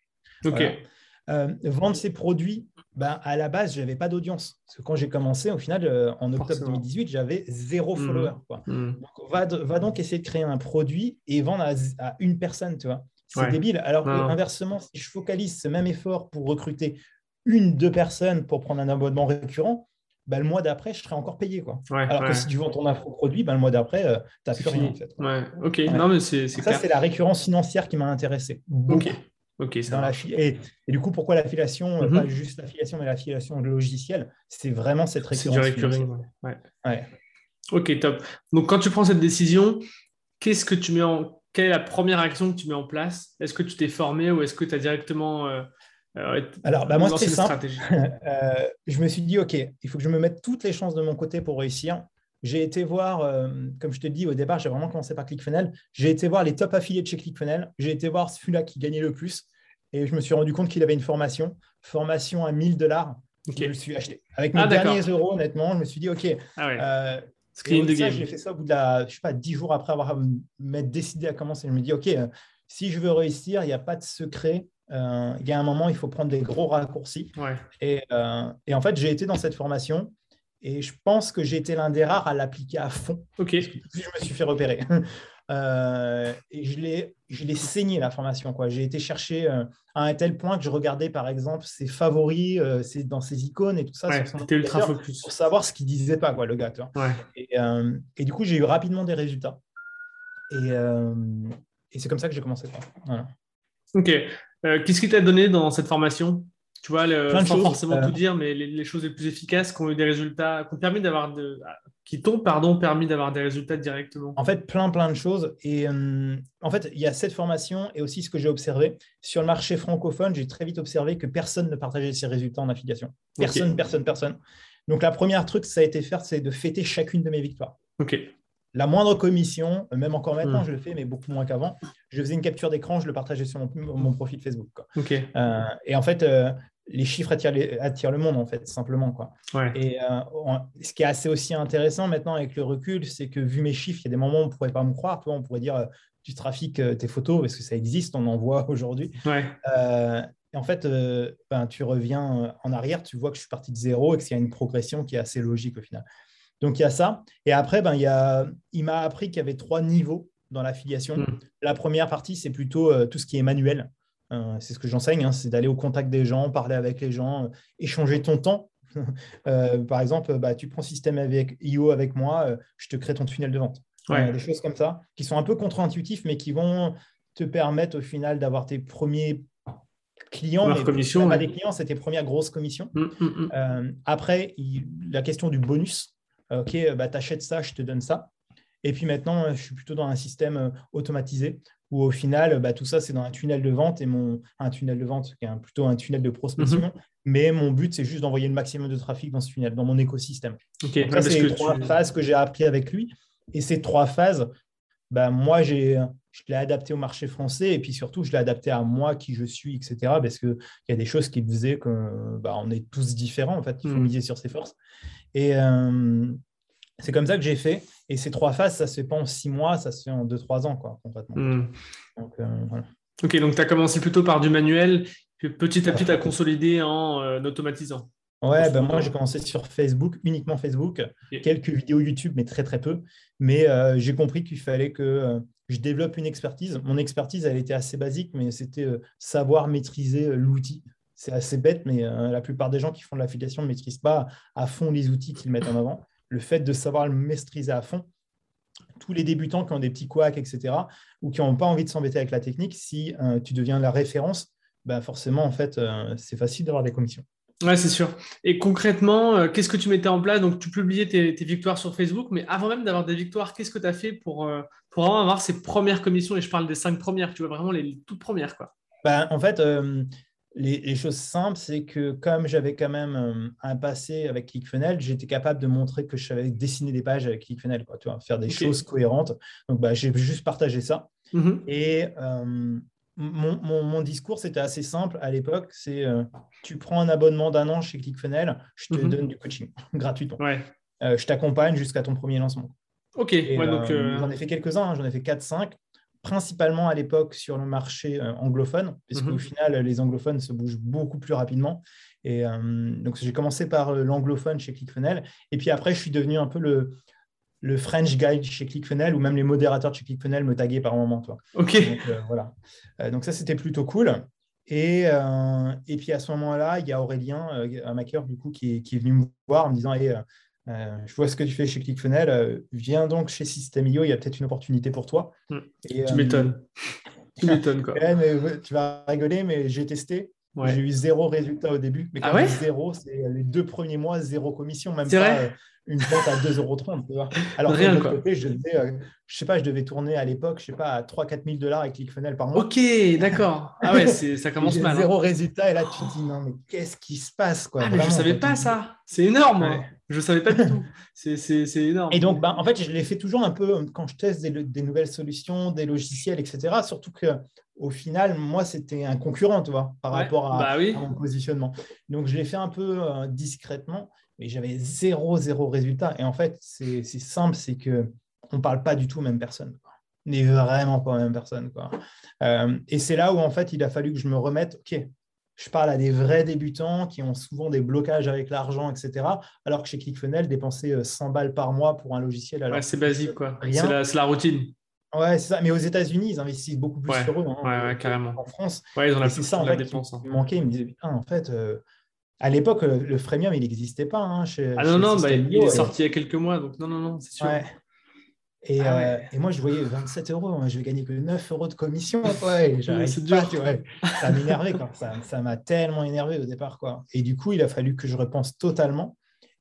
Euh, vendre ces produits, bah, à la base, je n'avais pas d'audience. Parce que quand j'ai commencé, au final, euh, en octobre 2018, j'avais zéro mm. follower. Mm. Donc, va, va, donc essayer de créer un produit et vendre à, à une personne, tu vois. C'est débile. Alors que, inversement, si je focalise ce même effort pour recruter une, deux personnes pour prendre un abonnement récurrent, bah, le mois d'après, je serai encore payé. Quoi. Alors que si tu vends ton produit, bah, le mois d'après, euh, tu n'as plus rien. En fait. Ouais. Ok, non, mais c'est Ça, c'est la récurrence financière qui m'a intéressé. Ok. Ça dans et, et, du coup, pourquoi l'affiliation euh, mhm. Pas juste l'affiliation, mais l'affiliation logicielle. C'est vraiment cette récurrence. C'est du ouais. Ok, top. Donc, quand tu prends cette décision, qu'est-ce que tu mets en quelle est la première action que tu mets en place? Est-ce que tu t'es formé ou est-ce que tu as directement. Euh, euh, Alors, bah, moi, c'est simple. Euh, je me suis dit, OK, il faut que je me mette toutes les chances de mon côté pour réussir. j'ai été voir, comme je te dis au départ, j'ai vraiment commencé par ClickFunnels. J'ai été voir les top affiliés de chez ClickFunnels. J'ai été voir celui-là qui gagnait le plus. Et je me suis rendu compte qu'il avait une formation, formation à 1000 dollars. Je me suis acheté. Avec mes ah, derniers euros, honnêtement, je me suis dit, OK. Ah ouais. Screen de J'ai fait ça au bout de la, je sais pas, 10 jours après avoir décidé à commencer. Je me dis, OK, si je veux réussir, il n'y a pas de secret. Euh, il y a un moment, il faut prendre des gros raccourcis. Et, euh, et, en fait, j'ai été dans cette formation et je pense que j'ai été l'un des rares à l'appliquer à fond. Ok. je me suis fait repérer. Euh, et je l'ai, saigné la formation. Quoi. J'ai été chercher à un tel point que je regardais par exemple ses favoris c'est dans ses icônes et tout ça. Ouais, c'était ultra focus. Pour savoir ce qu'il disait pas, quoi, le gars. Et, et, du coup, j'ai eu rapidement des résultats. Et, et c'est comme ça que j'ai commencé. Voilà. Ok. Euh, qu'est-ce qui t'a donné dans cette formation? Tu vois, le, sans forcément tout euh. dire, mais les, choses les plus efficaces qui ont eu des résultats, qui permis d'avoir de, qui t'ont pardon permis d'avoir des résultats directement. En fait, plein plein de choses. Et euh, en fait, il y a cette formation et aussi ce que j'ai observé sur le marché francophone. J'ai très vite observé que personne ne partageait ses résultats en affiliation. Personne, personne, personne. Donc la première truc ça a été faire, c'est de fêter chacune de mes victoires. Ok la moindre commission, même encore maintenant, hmm. je le fais, mais beaucoup moins qu'avant, je faisais une capture d'écran, je le partageais sur mon, profil Facebook. Euh, et en fait, euh, les chiffres attirent, le monde, en fait, simplement. Quoi. Et euh, ce qui est assez aussi intéressant maintenant avec le recul, c'est que vu mes chiffres, il y a des moments où on ne pourrait pas me croire. Toi, on pourrait dire tu trafiques tes photos parce que ça existe, on en voit aujourd'hui. et en fait, ben, tu reviens en arrière, tu vois que je suis parti de zéro et qu'il y a une progression qui est assez logique au final. Donc, il y a ça. Et après, ben, il, y a, il m'a appris qu'il y avait trois niveaux dans l'affiliation. Hmm. La première partie, c'est plutôt euh, tout ce qui est manuel. Euh, c'est ce que j'enseigne, hein, c'est d'aller au contact des gens, parler avec les gens, euh, échanger ton temps. par exemple, bah, tu prends système avec IO avec moi, je te crée ton tunnel de vente. des choses comme ça, qui sont un peu contre-intuitifs, mais qui vont te permettre au final d'avoir tes premiers clients. Mais commission, des clients, c'est tes premières grosses commissions. Hmm, hmm, après, la question du bonus. Euh, OK, euh, bah, tu achètes ça, je te donne ça. Et puis maintenant, euh, je suis plutôt dans un système automatisé où au final, bah, tout ça, c'est dans un tunnel de vente et mon un tunnel de vente qui est plutôt un tunnel de prospection. Mhm. Mais mon but, c'est juste d'envoyer le maximum de trafic dans ce tunnel, dans mon écosystème. ça, c'est les trois phases que j'ai appris avec lui. Et ces trois phases, bah, moi, j'ai, je l'ai adapté au marché français et puis surtout, je l'ai adapté à moi, qui je suis, etc. Parce qu'il y a des choses qui faisaient qu'on bah, on est tous différents, en fait. Il faut mhm. miser sur ses forces. Et euh, c'est comme ça que j'ai fait. Et ces trois phases, ça ne se fait pas en six mois, ça se fait en deux, trois ans, quoi, concrètement. Hmm. Donc, euh, Ok, donc tu as commencé plutôt par du manuel, puis petit à petit, tu as consolidé en euh, automatisant. Ouais, ben moi j'ai commencé sur Facebook, uniquement Facebook, quelques vidéos YouTube, mais très très peu. Mais j'ai compris qu'il fallait que je développe une expertise. Mon expertise, elle était assez basique, mais c'était savoir maîtriser l'outil c'est assez bête, mais euh, la plupart des gens qui font de l'affiliation ne maîtrisent pas à fond les outils qu'ils mettent en avant. Le fait de savoir le maîtriser à fond, tous les débutants qui ont des petits couacs, etc., ou qui n'ont pas envie de s'embêter avec la technique, si euh, tu deviens la référence, ben forcément, en fait, euh, c'est facile d'avoir des commissions. Ouais, c'est sûr. Et concrètement, qu'est-ce que tu mettais en place? Donc, tu publiais tes, victoires sur Facebook, mais avant même d'avoir des victoires, qu'est-ce que tu as fait pour, pour vraiment avoir ces premières commissions? Et je parle des cinq premières, tu vois, vraiment les, toutes premières. Quoi. Ben, en fait, les, choses simples, c'est que comme j'avais quand même euh, un passé avec ClickFunnels, j'étais capable de montrer que je savais dessiner des pages avec ClickFunnels, quoi, tu vois, faire des choses cohérentes. Donc, bah, j'ai juste partagé ça. Mm-hmm. Et euh, mon, discours, c'était assez simple à l'époque. C'est euh, tu prends un abonnement d'un an chez ClickFunnels, je te mm-hmm. donne du coaching gratuitement. je t'accompagne jusqu'à ton premier lancement. Ok. J'en ai fait quelques-uns, hein. j'en ai fait 4-5 principalement à l'époque sur le marché euh, anglophone, puisqu'au mhm. final, les anglophones se bougent beaucoup plus rapidement. Et euh, donc, j'ai commencé par euh, l'anglophone chez ClickFunnels. Et puis après, je suis devenu un peu le, le French guide chez ClickFunnels, ou même les modérateurs de chez ClickFunnels me taguaient par moment. Toi. OK. Donc, voilà. donc, ça, c'était plutôt cool. Et, et puis à ce moment-là, il y a Aurélien, un maker, du coup, qui est, qui est venu me voir en me disant hey, euh, je vois ce que tu fais chez ClickFunnels. Euh, viens donc chez System.io, il y a peut-être une opportunité pour toi. Hmm. tu m'étonnes. tu m'étonnes, quoi. tu vas rigoler, mais j'ai testé. J'ai eu zéro résultat au début. Mais ah quand zéro, c'est les deux premiers mois, zéro commission. Même pas vrai une vente à 2,30 euros. Alors, Rien, de l'autre côté, je devais, euh, je sais pas, je devais tourner à l'époque, je sais pas, à 3-4 000 dollars avec ClickFunnels par mois. Ok, d'accord. Ah ouais, ça commence mal. Hein. Zéro résultat, et là, tu te dis, non, mais qu'est-ce qui se passe quoi, ah, mais Je ne savais pas ça. C'est énorme. Je ne savais pas du tout. C'est énorme. Et donc, bah, en fait, je l'ai fait toujours un peu euh, quand je teste des, nouvelles solutions, des logiciels, etc. Surtout que au final, moi, c'était un concurrent, tu vois, par rapport bah à, mon positionnement. Donc, je l'ai fait un peu euh, discrètement et j'avais zéro, zéro résultat. Et en fait, c'est simple, c'est que on ne parle pas du tout aux mêmes personnes. On n'est vraiment pas aux mêmes personnes. Quoi. Euh, et c'est là où, en fait, il a fallu que je me remette, OK, je parle à des vrais débutants qui ont souvent des blocages avec l'argent, etc. Alors que chez ClickFunnels, dépenser 100 euh, balles par mois pour un logiciel. Ouais, c'est basique, quoi. C'est la, la, routine. Ouais, c'est ça. Mais aux États-Unis, ils investissent beaucoup plus sur eux. Hein, ouais, carrément. En France. Ouais, ils ont la, c'est ça, en fait, dépense. Hein. Ils me disaient, putain, en fait, euh, à l'époque, le freemium, il n'existait pas. Hein, chez, ah non, non, bah, il est sorti il y a quelques mois, donc non, non, non, c'est sûr. Et, ah euh, et, moi, je voyais 27 euros. je vais gagner que 9 euros de commission. Ouais, c'est dur. Tu vois. Ça m'énervait. Ça m'a tellement énervé au départ. Quoi. Et du coup, il a fallu que je repense totalement.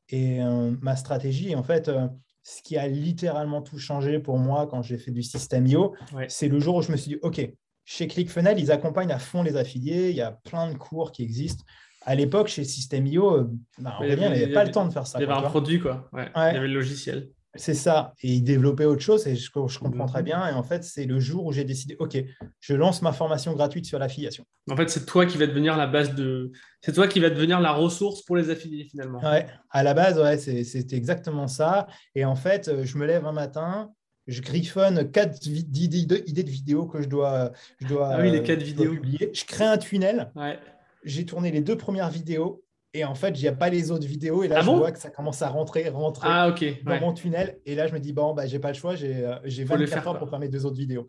Et euh, ma stratégie, en fait, euh, ce qui a littéralement tout changé pour moi quand j'ai fait du système IO, c'est le jour où je me suis dit, OK, chez ClickFunnels, ils accompagnent à fond les affiliés. Il y a plein de cours qui existent à l'époque, chez System.io, euh, bah, il n'y avait, pas le temps de faire ça. Il y avait un produit, quoi. Il y avait le logiciel. C'est ça. Et ils développaient autre chose et je, comprends très mhm. bien. Et en fait, c'est le jour où j'ai décidé, OK, je lance ma formation gratuite sur l'affiliation. En fait, c'est toi qui va devenir la base de. C'est toi qui va devenir la ressource pour les affiliés finalement. Ouais, à la base, ouais, c'était exactement ça. Et en fait, euh, je me lève un matin, je griffonne quatre idées de vidéos que je dois, je dois, ah oui, les quatre vidéos. publier. Je crée un tunnel. Ouais j'ai tourné les deux premières vidéos et en fait, il n'y a pas les autres vidéos. Et là, ah je vois que ça commence à rentrer, rentrer ah, dans mon tunnel. Et là, je me dis, bon, bah, j'ai pas le choix, j'ai, euh, j'ai 24 heures pour faire mes deux autres vidéos.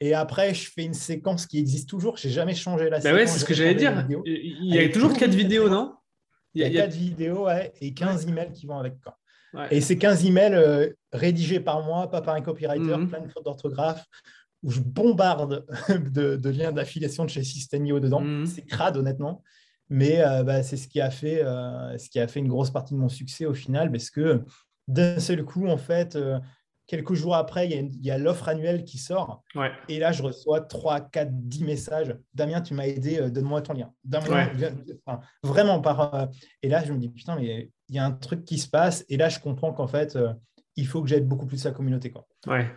Et après, je fais une séquence qui existe toujours. Je n'ai jamais changé la bah séquence. Ouais, c'est ce que j'allais dire. Il y a toujours quatre vidéos, non? Il y a, quatre vidéos ouais, et 15 emails qui vont avec. Quoi. Et ces 15 emails euh, rédigés par moi, pas par un copywriter, mhm. plein de fautes d'orthographe, où je bombarde de, liens d'affiliation de chez Systemio dedans. Mhm. C'est crade, honnêtement. Mais euh, bah, c'est ce, qui a fait, euh, ce qui a fait une grosse partie de mon succès au final, parce que d'un seul coup, en fait, euh, quelques jours après, il y a, l'offre annuelle qui sort. Et là, je reçois 3, 4, 10 messages. Damien, tu m'as aidé, donne-moi ton lien. vraiment, par. et là, je me dis, putain, mais il y a un truc qui se passe. Et là, je comprends qu'en fait, il faut que j'aide beaucoup plus la communauté. Quoi. Ouais.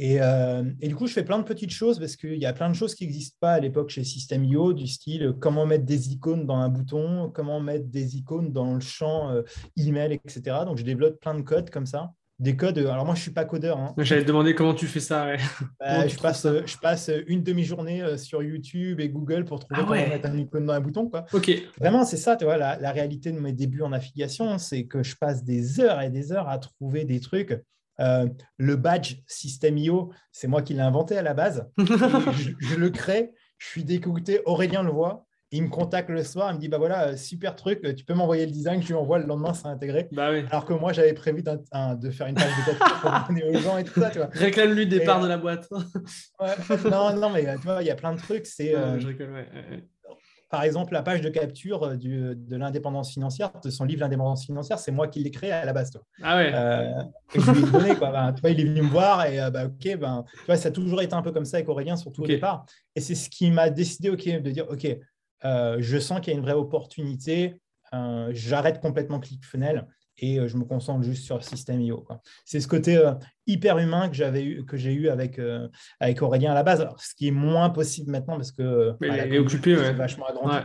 Euh, et, du coup, je fais plein de petites choses parce qu'il y a plein de choses qui n'existent pas à l'époque chez System.io, du style euh, comment mettre des icônes dans un bouton, comment mettre des icônes dans le champ euh, email, etc. Donc, je développe plein de codes comme ça. Des codes. Alors, moi, je ne suis pas codeur. Hein. J'allais te demander comment tu fais ça. Bah, je, passe, je passe une demi-journée sur YouTube et Google pour trouver ah comment mettre un icône dans un bouton. Quoi. Ok. Vraiment, c'est ça, tu vois, la, la réalité de mes débuts en affiliation, c'est que je passe des heures et des heures à trouver des trucs euh, le badge System.io, c'est moi qui l'ai inventé à la base. je, le crée, je suis dégoûté. Aurélien le voit. Il me contacte le soir, il me dit bah voilà, super truc, tu peux m'envoyer le design, je lui envoie le lendemain, c'est intégré. Bah Alors que moi, j'avais prévu de faire une page de capture pour donner aux gens et tout ça. Réclame-lui des parts de la boîte. non, non, mais tu vois, il y a plein de trucs. C'est, euh, par exemple, la page de capture euh, du, de l'indépendance financière, de son livre L'indépendance financière, c'est moi qui l'ai créé à la base. Toi. Ah ouais. Euh, je lui ai donné, quoi. Ben, il est venu me voir et euh, bah, ok, ben, tu vois, ça a toujours été un peu comme ça avec Aurélien, surtout au départ. Et c'est ce qui m'a décidé, ok, de dire, ok, je sens qu'il y a une vraie opportunité. J'arrête complètement ClickFunnels et je me concentre juste sur System.io. C'est ce côté hyper humain que j'avais eu, que j'ai eu avec, euh, avec Aurélien à la base. ce qui est moins possible maintenant parce que bah, il est occupé, ouais. vachement agrandi.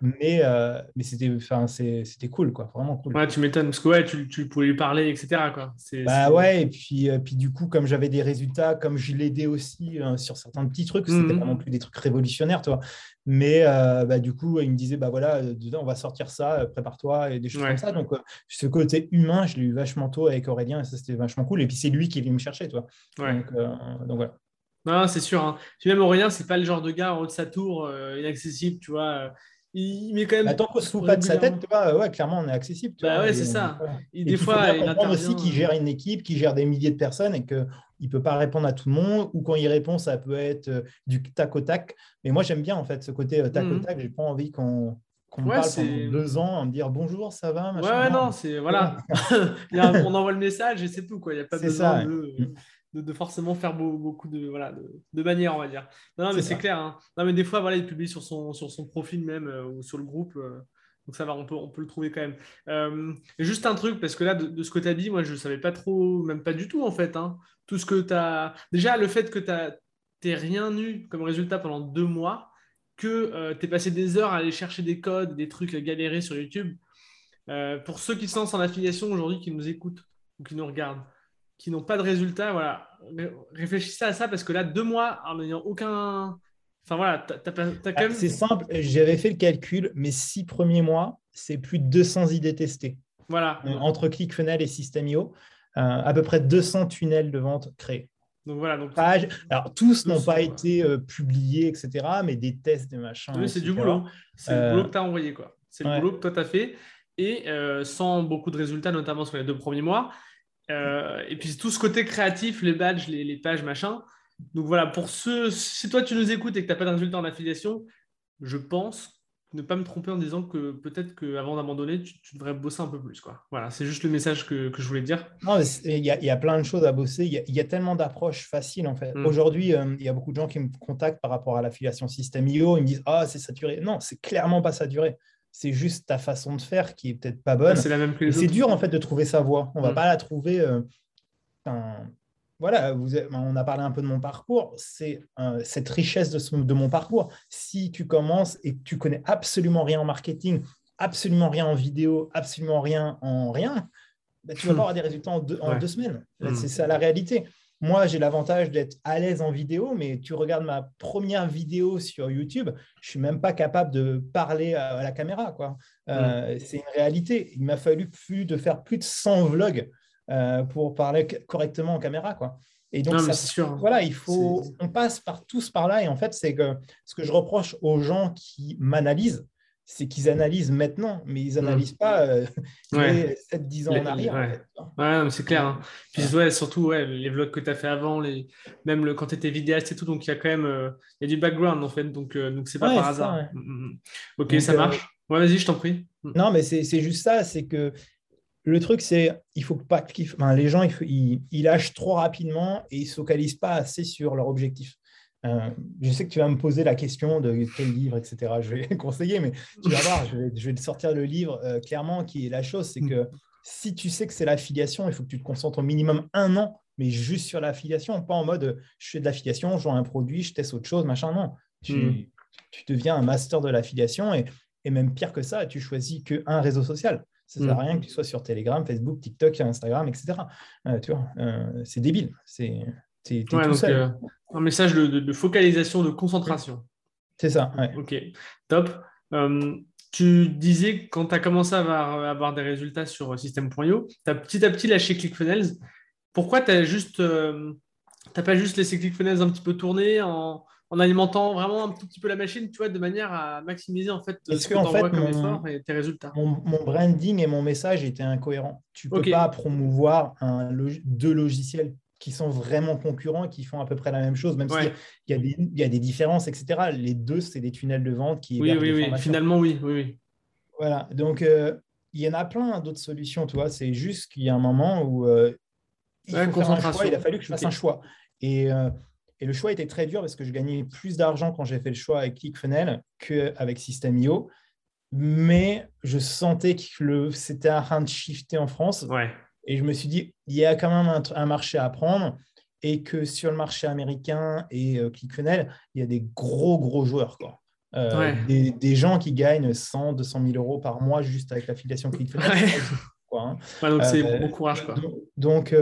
Mais, euh, mais c'était, enfin, c'était cool, quoi, vraiment cool. Ouais, tu m'étonnes parce que ouais, tu, tu, pouvais lui parler, etc. Quoi. bah ouais, et puis, euh, puis du coup, comme j'avais des résultats, comme je l'aidais aussi sur certains petits trucs, c'était mmh. pas non plus des trucs révolutionnaires, toi. Mais bah, du coup, il me disait, bah voilà, on va sortir ça, prépare-toi et des choses comme ça. Donc, ce côté humain, je l'ai eu vachement tôt avec Aurélien et ça, c'était vachement cool. Et puis, c'est lui qui me chercher, toi. Donc, euh, donc, voilà. Non, c'est sûr. Hein. Puis même Aurélien, c'est pas le genre de gars en haut de sa tour, euh, inaccessible, tu vois. il met quand même. Bah, tant qu'on se fout pas de sa tête, tu vois, ouais, clairement, on est accessible. bah ouais, c'est ça. Et, des fois, il comprendre aussi qu'il gère une équipe, qu'il gère des milliers de personnes et qu'il ne peut pas répondre à tout le monde. Ou quand il répond, ça peut être euh, du tac au tac. Mais moi, j'aime bien en fait ce côté euh, tac au mmh. tac. J'ai pas envie qu'on qu'on me parle pendant deux ans à me dire bonjour, ça va machin. Ouais, non, c'est voilà. on envoie le message et c'est tout. Il n'y a pas besoin de, forcément faire beaucoup de, voilà, de, manières, on va dire. Non, mais c'est clair. Hein. Non, mais des fois, voilà, il publie sur son, sur son profil même euh, ou sur le groupe. Euh, donc ça va, on peut, on peut le trouver quand même. Euh, juste un truc, parce que là, de, ce que tu as dit, moi, je ne savais pas trop, même pas du tout, en fait. Hein. Tout ce que tu as. Déjà, le fait que tu n'aies rien eu comme résultat pendant deux mois, que euh, tu es passé des heures à aller chercher des codes, des trucs à galérer sur YouTube. Euh, pour ceux qui se lancent en affiliation aujourd'hui, qui nous écoutent ou qui nous regardent, qui n'ont pas de résultats, voilà, réfléchissez à ça parce que là, deux mois en n'ayant aucun. Enfin voilà, tu as, quand ah, même. C'est simple, j'avais fait le calcul, mes six premiers mois, c'est plus de 200 idées testées. Voilà. Euh, entre ClickFunnels et System.io, à peu près 200 tunnels de vente créés. Donc voilà. Donc... Alors tous n'ont pas été euh, publiés, etc., mais des tests, des machins. Oui, c'est du boulot. C'est le boulot que tu as envoyé. quoi. C'est le boulot que toi tu as fait. Et euh, sans beaucoup de résultats, notamment sur les deux premiers mois. Euh, et puis tout ce côté créatif, les badges, les, les, pages, machin. Donc voilà, pour ceux, si toi tu nous écoutes et que tu n'as pas de résultats en affiliation, je pense ne pas me tromper en disant que peut-être qu'avant d'abandonner, tu, devrais bosser un peu plus. Quoi. Voilà, c'est juste le message que, que je voulais dire. il y, y, a plein de choses à bosser. Il y, a, tellement d'approches faciles en fait. Mm. Aujourd'hui, euh, il y a beaucoup de gens qui me contactent par rapport à l'affiliation système IO. Ils me disent Ah, c'est saturé. Non, c'est clairement pas saturé. C'est juste ta façon de faire qui est peut-être pas bonne. C'est la même que C'est dur en fait de trouver sa voie. On ne va mm. pas la trouver. Euh, voilà, vous, on a parlé un peu de mon parcours, c'est euh, cette richesse de, de, mon parcours. Si tu commences et que tu connais absolument rien en marketing, absolument rien en vidéo, absolument rien en rien, bah, tu vas pas avoir des résultats en deux, semaines. Hmm. C'est ça la réalité. Moi, j'ai l'avantage d'être à l'aise en vidéo, mais tu regardes ma première vidéo sur YouTube, je suis même pas capable de parler à, la caméra. Quoi. Euh, hmm. C'est une réalité. Il m'a fallu plus de faire plus de 100 vlogs euh, pour parler correctement en caméra. Quoi. Et donc, voilà, il faut, on passe par tous par là. Et en fait, c'est que ce que je reproche aux gens qui m'analysent, c'est qu'ils analysent maintenant, mais ils n'analysent pas euh, 7-10 ans en arrière. Ouais, c'est clair. Hein. Puis ouais, surtout ouais, les vlogs que tu as fait avant, les... même le... quand tu étais vidéaste et tout, donc il y a quand même euh, y a du background en fait, donc euh, donc c'est pas par hasard. Mm, mm, mm. Ok, ça marche. Ouais, vas-y, je t'en prie. Non, mais c'est juste ça, c'est que le truc, c'est il faut pas les gens ils, lâchent trop rapidement et ils ne se focalisent pas assez sur leur objectif. Euh, je sais que tu vas me poser la question de quel livre, etc. Je vais conseiller, mais tu vas voir, je vais, je vais te sortir le livre euh, clairement qui est la chose, c'est que si tu sais que c'est l'affiliation, il faut que tu te concentres au minimum un an, mais juste sur l'affiliation, pas en mode je fais de l'affiliation, je vends un produit, je teste autre chose, machin. Non, tu, hmm. tu deviens un master de l'affiliation et, et, même pire que ça, tu choisis qu'un réseau social. Ça ne sert à mm. rien que tu sois sur Telegram, Facebook, TikTok, Instagram, etc. Euh, tu vois, euh, c'est débile. C'est euh, un message de, focalisation, de concentration. C'est ça. Ok, top. tu disais quand tu as commencé à avoir, des résultats sur System.io, tu as petit à petit lâché ClickFunnels. Pourquoi tu as juste, pas juste laissé ClickFunnels un petit peu tourner en, en alimentant vraiment un tout petit peu la machine, tu vois, de manière à maximiser en fait ce que, en fait, comme effort et tes résultats. Mon, branding et mon message étaient incohérents. Tu ne peux pas promouvoir un, deux logiciels qui sont vraiment concurrents, qui font à peu près la même chose, même s'il y, a des, y a des différences, etc. Les deux, c'est des tunnels de vente qui... Oui, oui, oui, finalement, oui, oui, oui. Voilà, donc euh, il y en a plein d'autres solutions, tu vois. C'est juste qu'il y a un moment où euh, il, faut faire un choix, il a fallu que je fasse un choix. Et... Euh, et le choix était très dur parce que je gagnais plus d'argent quand j'ai fait le choix avec ClickFunnels qu'avec System.io. Mais je sentais que c'était un train de shifter en France. Et je me suis dit, il y a quand même un, marché à prendre et que sur le marché américain et euh, ClickFunnels, il y a des gros, gros joueurs. Quoi. Euh, des, gens qui gagnent 100, 200 000 euros par mois juste avec l'affiliation ClickFunnels. Hein. donc, c'est euh, bon courage. Quoi. Donc,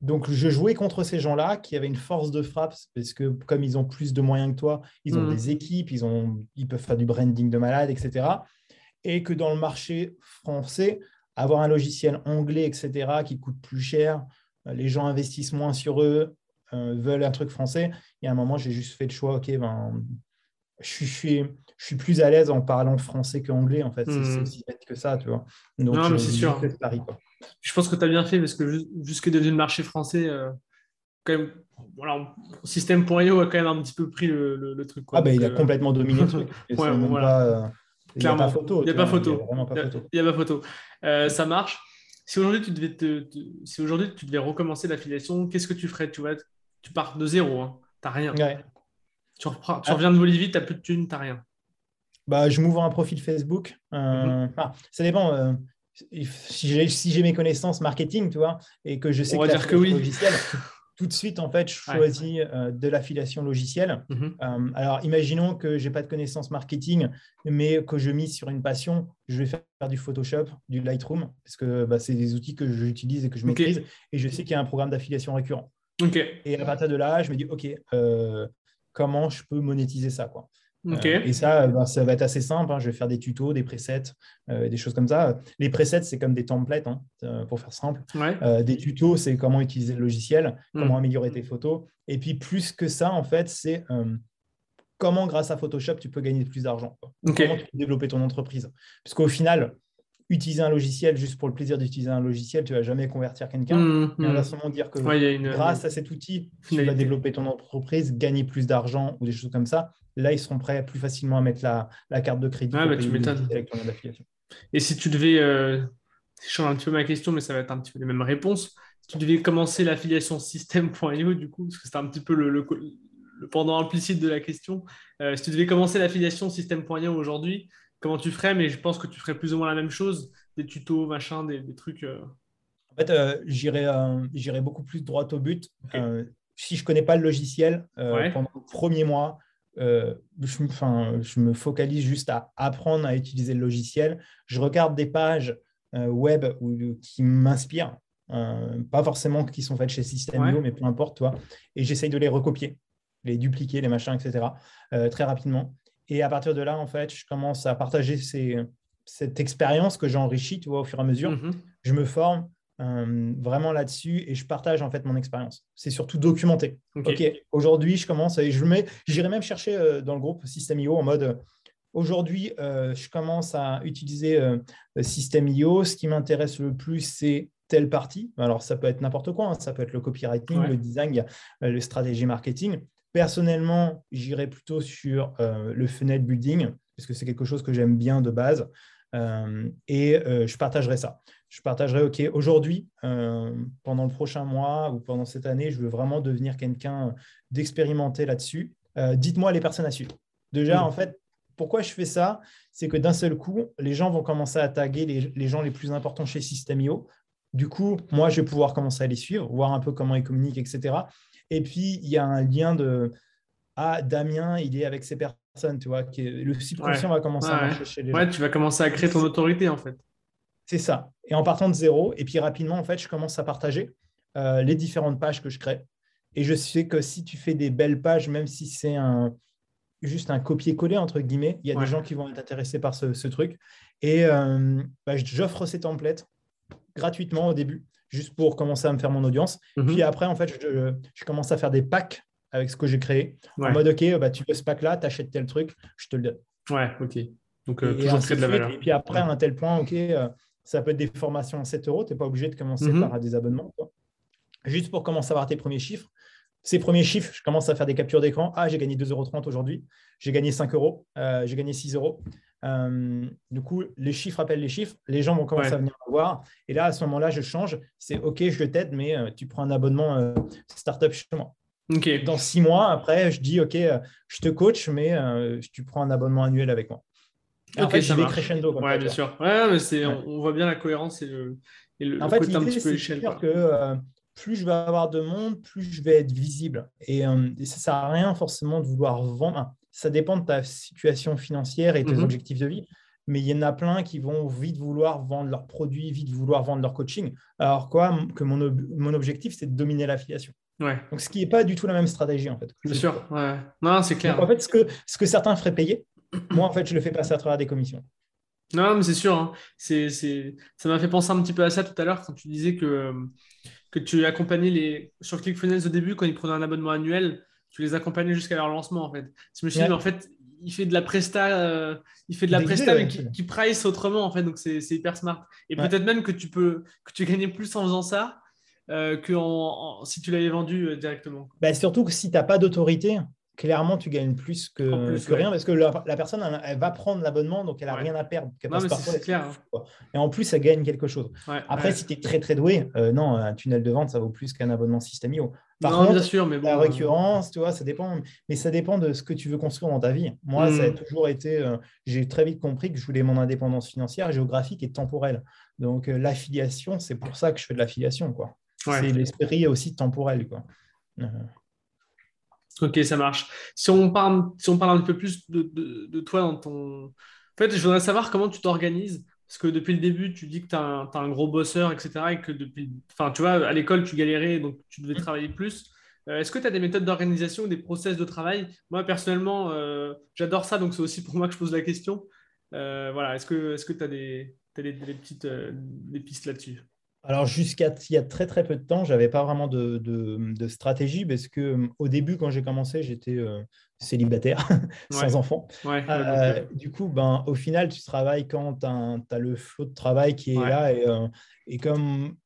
donc, je jouais contre ces gens-là qui avaient une force de frappe parce que, comme ils ont plus de moyens que toi, ils ont mm. des équipes, ils, ont, ils peuvent faire du branding de malade, etc. Et que dans le marché français, avoir un logiciel anglais, etc., qui coûte plus cher, euh, les gens investissent moins sur eux, euh, veulent un truc français. Il y a un moment, j'ai juste fait le choix, OK, ben, je, suis, je suis plus à l'aise en parlant français qu'anglais, en fait. C'est Mhm. aussi bête que ça, tu vois. Donc, Non, mais c'est sûr. quoi. Je pense que tu as bien fait parce que ju- jusque devenu le marché français, euh, quand même, voilà, System.io a quand même un petit peu pris le, le- le truc. Quoi. Ah, ben, il a euh, complètement dominé le truc. Ouais, voilà. euh, il n'y a pas photo. Il n'y a tu pas photo. Il y a pas photo. il y a pas photo. Ça marche. Si aujourd'hui tu devais te, te- si aujourd'hui tu devais recommencer l'affiliation, qu'est-ce que tu ferais Tu vois, tu pars de zéro, hein. t'as rien. Ouais. Tu, reprends- tu Ah. reviens de Bolivie, t'as plus de thunes, t'as rien. Bah, je m'ouvre un profil Facebook. Euh, Mhm. ah, ça dépend. euh, si j'ai si j'ai mes connaissances marketing, tu vois, et que je sais On que va dire que oui. logiciel, tout de suite, en fait, je Ouais. choisis euh, de l'affiliation logicielle. Mhm. Euh, alors, imaginons que je n'ai pas de connaissances marketing, mais que je mise sur une passion. Je vais faire du Photoshop, du Lightroom, parce que bah, c'est des outils que j'utilise et que je maîtrise. Et je sais qu'il y a un programme d'affiliation récurrent. Et à partir de là, je me dis, OK, euh, comment je peux monétiser ça quoi. Euh, et ça, euh, ben, ça va être assez simple. hein. Je vais faire des tutos, des presets, euh, des choses comme ça. Les presets, c'est comme des templates, hein, euh, pour faire simple. Ouais. Des tutos, c'est comment utiliser le logiciel, Mm. comment améliorer tes photos. Et puis, plus que ça, en fait, c'est comment, grâce à Photoshop, tu peux gagner plus d'argent. Comment tu peux développer ton entreprise. Parce qu'au final, utiliser un logiciel juste pour le plaisir d'utiliser un logiciel, tu ne vas jamais convertir quelqu'un. Mhm. Mais inversement, dire que Ouais, une. grâce à cet outil, tu vas développer ton entreprise, gagner plus d'argent ou des choses comme ça. Là, ils seront prêts plus facilement à mettre la, la carte de crédit pour bah, tu avec ton. Et si tu devais, euh, je change un petit peu ma question, mais ça va être un petit peu les mêmes réponses. Si tu devais commencer l'affiliation system.io, du coup, parce que c'était un petit peu le, le, le pendant implicite de la question, euh, si tu devais commencer l'affiliation system.io aujourd'hui, comment tu ferais? Mais je pense que tu ferais plus ou moins la même chose, des tutos, machin, des, des trucs. euh, En fait, euh, j'irai euh, j'irai beaucoup plus droit au but. Si je ne connais pas le logiciel, Ouais. pendant le premier mois, euh, je, me- enfin, je me focalise juste à apprendre à utiliser le logiciel. Je regarde des pages euh, web ou- qui m'inspirent, euh, pas forcément qui sont faites chez System.io, Ouais. mais peu importe, toi. Et j'essaye de les recopier, les dupliquer, les machins, etc., euh, très rapidement. Et à partir de là, en fait, je commence à partager ces- cette expérience que j'enrichis, tu vois, au fur et à mesure mhm. je me forme euh, vraiment là-dessus et je partage en fait mon expérience. C'est surtout documenté. Ok. Aujourd'hui, je commence et je mets, j'irai même chercher euh, dans le groupe System.io en mode euh, aujourd'hui, euh, je commence à utiliser System.io. Ce qui m'intéresse le plus, c'est telle partie. Alors, ça peut être n'importe quoi. hein. Ça peut être le copywriting, Ouais. le design, le stratégie marketing. Personnellement, j'irai plutôt sur le funnel building parce que c'est quelque chose que j'aime bien de base. Euh, et euh, je partagerai ça. Je partagerai, OK, aujourd'hui, euh, pendant le prochain mois ou pendant cette année, je veux vraiment devenir quelqu'un d'expérimenté là-dessus. Euh, Dites-moi les personnes à suivre. Déjà, en fait, pourquoi je fais ça? C'est que d'un seul coup, les gens vont commencer à taguer les, les gens les plus importants chez System.io. Du coup, moi, je vais pouvoir commencer à les suivre, voir un peu comment ils communiquent, etc. Et puis, il y a un lien de Ah, Damien, il est avec ces personnes, tu vois, qui est- le subconscient va commencer à Ouais, marcher chez les gens. Ouais, tu vas commencer à créer ton autorité, en fait. C'est ça. Et en partant de zéro, et puis rapidement, en fait, je commence à partager euh, les différentes pages que je crée. Et je sais que si tu fais des belles pages, même si c'est un, juste un copier-coller, entre guillemets, il y a Ouais. des gens qui vont être intéressés par ce, ce truc. Et euh, bah, j'offre ces templates gratuitement au début, juste pour commencer à me faire mon audience. Mhm. Puis après, en fait, je, je commence à faire des packs avec ce que j'ai créé. Ouais. En mode, OK, bah, tu veux ce pack-là, tu achètes tel truc, je te le donne. Ouais, ok. Donc, euh, toujours créer de la valeur. Et puis après, à un tel point, OK, euh, ça peut être des formations à 7 euros. Tu n'es pas obligé de commencer Mhm. par des abonnements. quoi. Juste pour commencer à avoir tes premiers chiffres. Ces premiers chiffres, je commence à faire des captures d'écran. Ah, j'ai gagné 2,30 euros aujourd'hui. J'ai gagné 5 euros. Euh, j'ai gagné 6 euros. Euh, du coup, les chiffres appellent les chiffres. Les gens vont commencer Ouais. à venir me voir. Et là, à ce moment-là, je change. C'est OK, je t'aide, mais euh, tu prends un abonnement euh, startup chez moi. Dans six mois, après, je dis OK, je te coach, mais tu prends un abonnement annuel avec moi. Et en fait, ça marche. crescendo. comme Ouais, bien sûr. Ouais, mais c'est, Ouais. on, voit bien la cohérence et le, et le, En fait, côté un petit peu c'est de échelle. que euh, plus je vais avoir de monde, plus je vais être visible. Et, euh, et ça ne sert à rien forcément de vouloir vendre. Ça dépend de ta situation financière et tes Mhm. objectifs de vie. Mais il y en a plein qui vont vite vouloir vendre leurs produits, vite vouloir vendre leur coaching. Alors quoi que mon, ob- mon objectif, c'est de dominer l'affiliation. Ouais, Donc, ce qui n'est pas du tout la même stratégie, en fait. bien sûr. Ouais. Non, c'est clair. Donc, en fait, ce que, ce que certains feraient payer, moi, en fait, je le fais passer à travers des commissions. Non, mais c'est sûr. hein. C'est. Ça m'a fait penser un petit peu à ça tout à l'heure quand tu disais que, euh, que tu accompagnais les. Sur ClickFunnels au début, quand ils prenaient un abonnement annuel, tu les accompagnais jusqu'à leur lancement en fait. Je me suis dit, mais en fait, il fait de la presta, il fait de la presta, mais qui, price autrement, en fait. Donc, c'est hyper smart. Et peut-être même que tu peux que tu gagnes plus en faisant ça que en, si tu l'avais vendu directement. Bah, surtout que si tu n'as pas d'autorité, clairement, tu gagnes plus que, rien parce que la, personne, elle, va prendre l'abonnement, donc elle n'a rien à perdre. c'est clair. Hein. Et en plus, elle gagne quelque chose. Après, si tu es très très doué, euh, non, un tunnel de vente, ça vaut plus qu'un abonnement Systemio. Par contre, bien sûr, mais la euh, récurrence, tu vois, ça dépend. Mais ça dépend de ce que tu veux construire dans ta vie. Moi, ça a hmm. toujours été. Euh, j'ai très vite compris que je voulais mon indépendance financière, géographique et temporelle. Donc, l'affiliation, c'est pour ça que je fais de l'affiliation, quoi. C'est l'esprit aussi temporel, quoi. Ok, ça marche. Si on parle, si on parle un peu plus de, toi dans ton. En fait, je voudrais savoir comment tu t'organises. Parce que depuis le début, tu dis que tu as, un gros bosseur, etc. Et que depuis. Enfin, tu vois, à l'école, tu galérais, donc tu devais travailler plus. Euh, est-ce que tu as des méthodes d'organisation des process de travail? Moi, personnellement, euh, j'adore ça, donc c'est aussi pour moi que je pose la question. Euh, voilà, est-ce que tu as, des, des, petites des pistes là-dessus? Alors, jusqu'à il y a très très peu de temps, je n'avais pas vraiment de, stratégie parce que euh, au début, quand j'ai commencé, j'étais euh, célibataire, sans enfant. Euh, du coup, ben, au final, tu travailles quand tu as, le flot de travail qui est là. Et, comme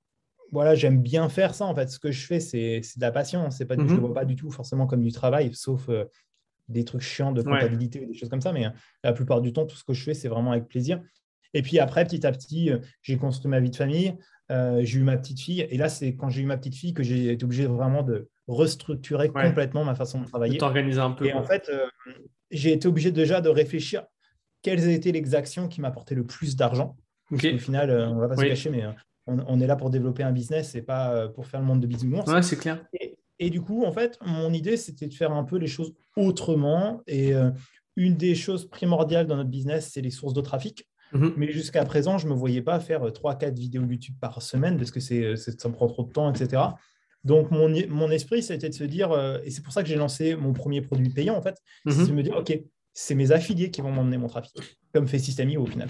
voilà, j'aime bien faire ça, en fait, ce que je fais, c'est de la passion. C'est pas, Je ne le vois pas du tout forcément comme du travail, sauf des trucs chiants de comptabilité ou des choses comme ça. Mais la plupart du temps, tout ce que je fais, c'est vraiment avec plaisir. Et puis après, petit à petit, j'ai construit ma vie de famille. Euh, j'ai eu ma petite fille. Et là, c'est quand j'ai eu ma petite fille que j'ai été obligé vraiment de restructurer complètement ma façon de travailler. T'organiser un peu. Et en fait, euh, j'ai été obligé déjà de réfléchir quelles étaient les actions qui m'apportaient le plus d'argent. Au final, euh, on ne va pas se cacher, mais on, est là pour développer un business et pas pour faire le monde de business. Ouais, c'est clair. Et, du coup, en fait, mon idée, c'était de faire un peu les choses autrement. Et une des choses primordiales dans notre business, c'est les sources de trafic. Mhm. Mais jusqu'à présent, je ne me voyais pas faire 3-4 euh, vidéos YouTube par semaine parce que euh, ça me prend trop de temps, etc. Donc, mon, mon esprit, c'était de se dire, euh, et c'est pour ça que j'ai lancé mon premier produit payant, en fait, c'est mhm. de me dire, OK, c'est mes affiliés qui vont m'emmener mon trafic, comme fait Systemi au final.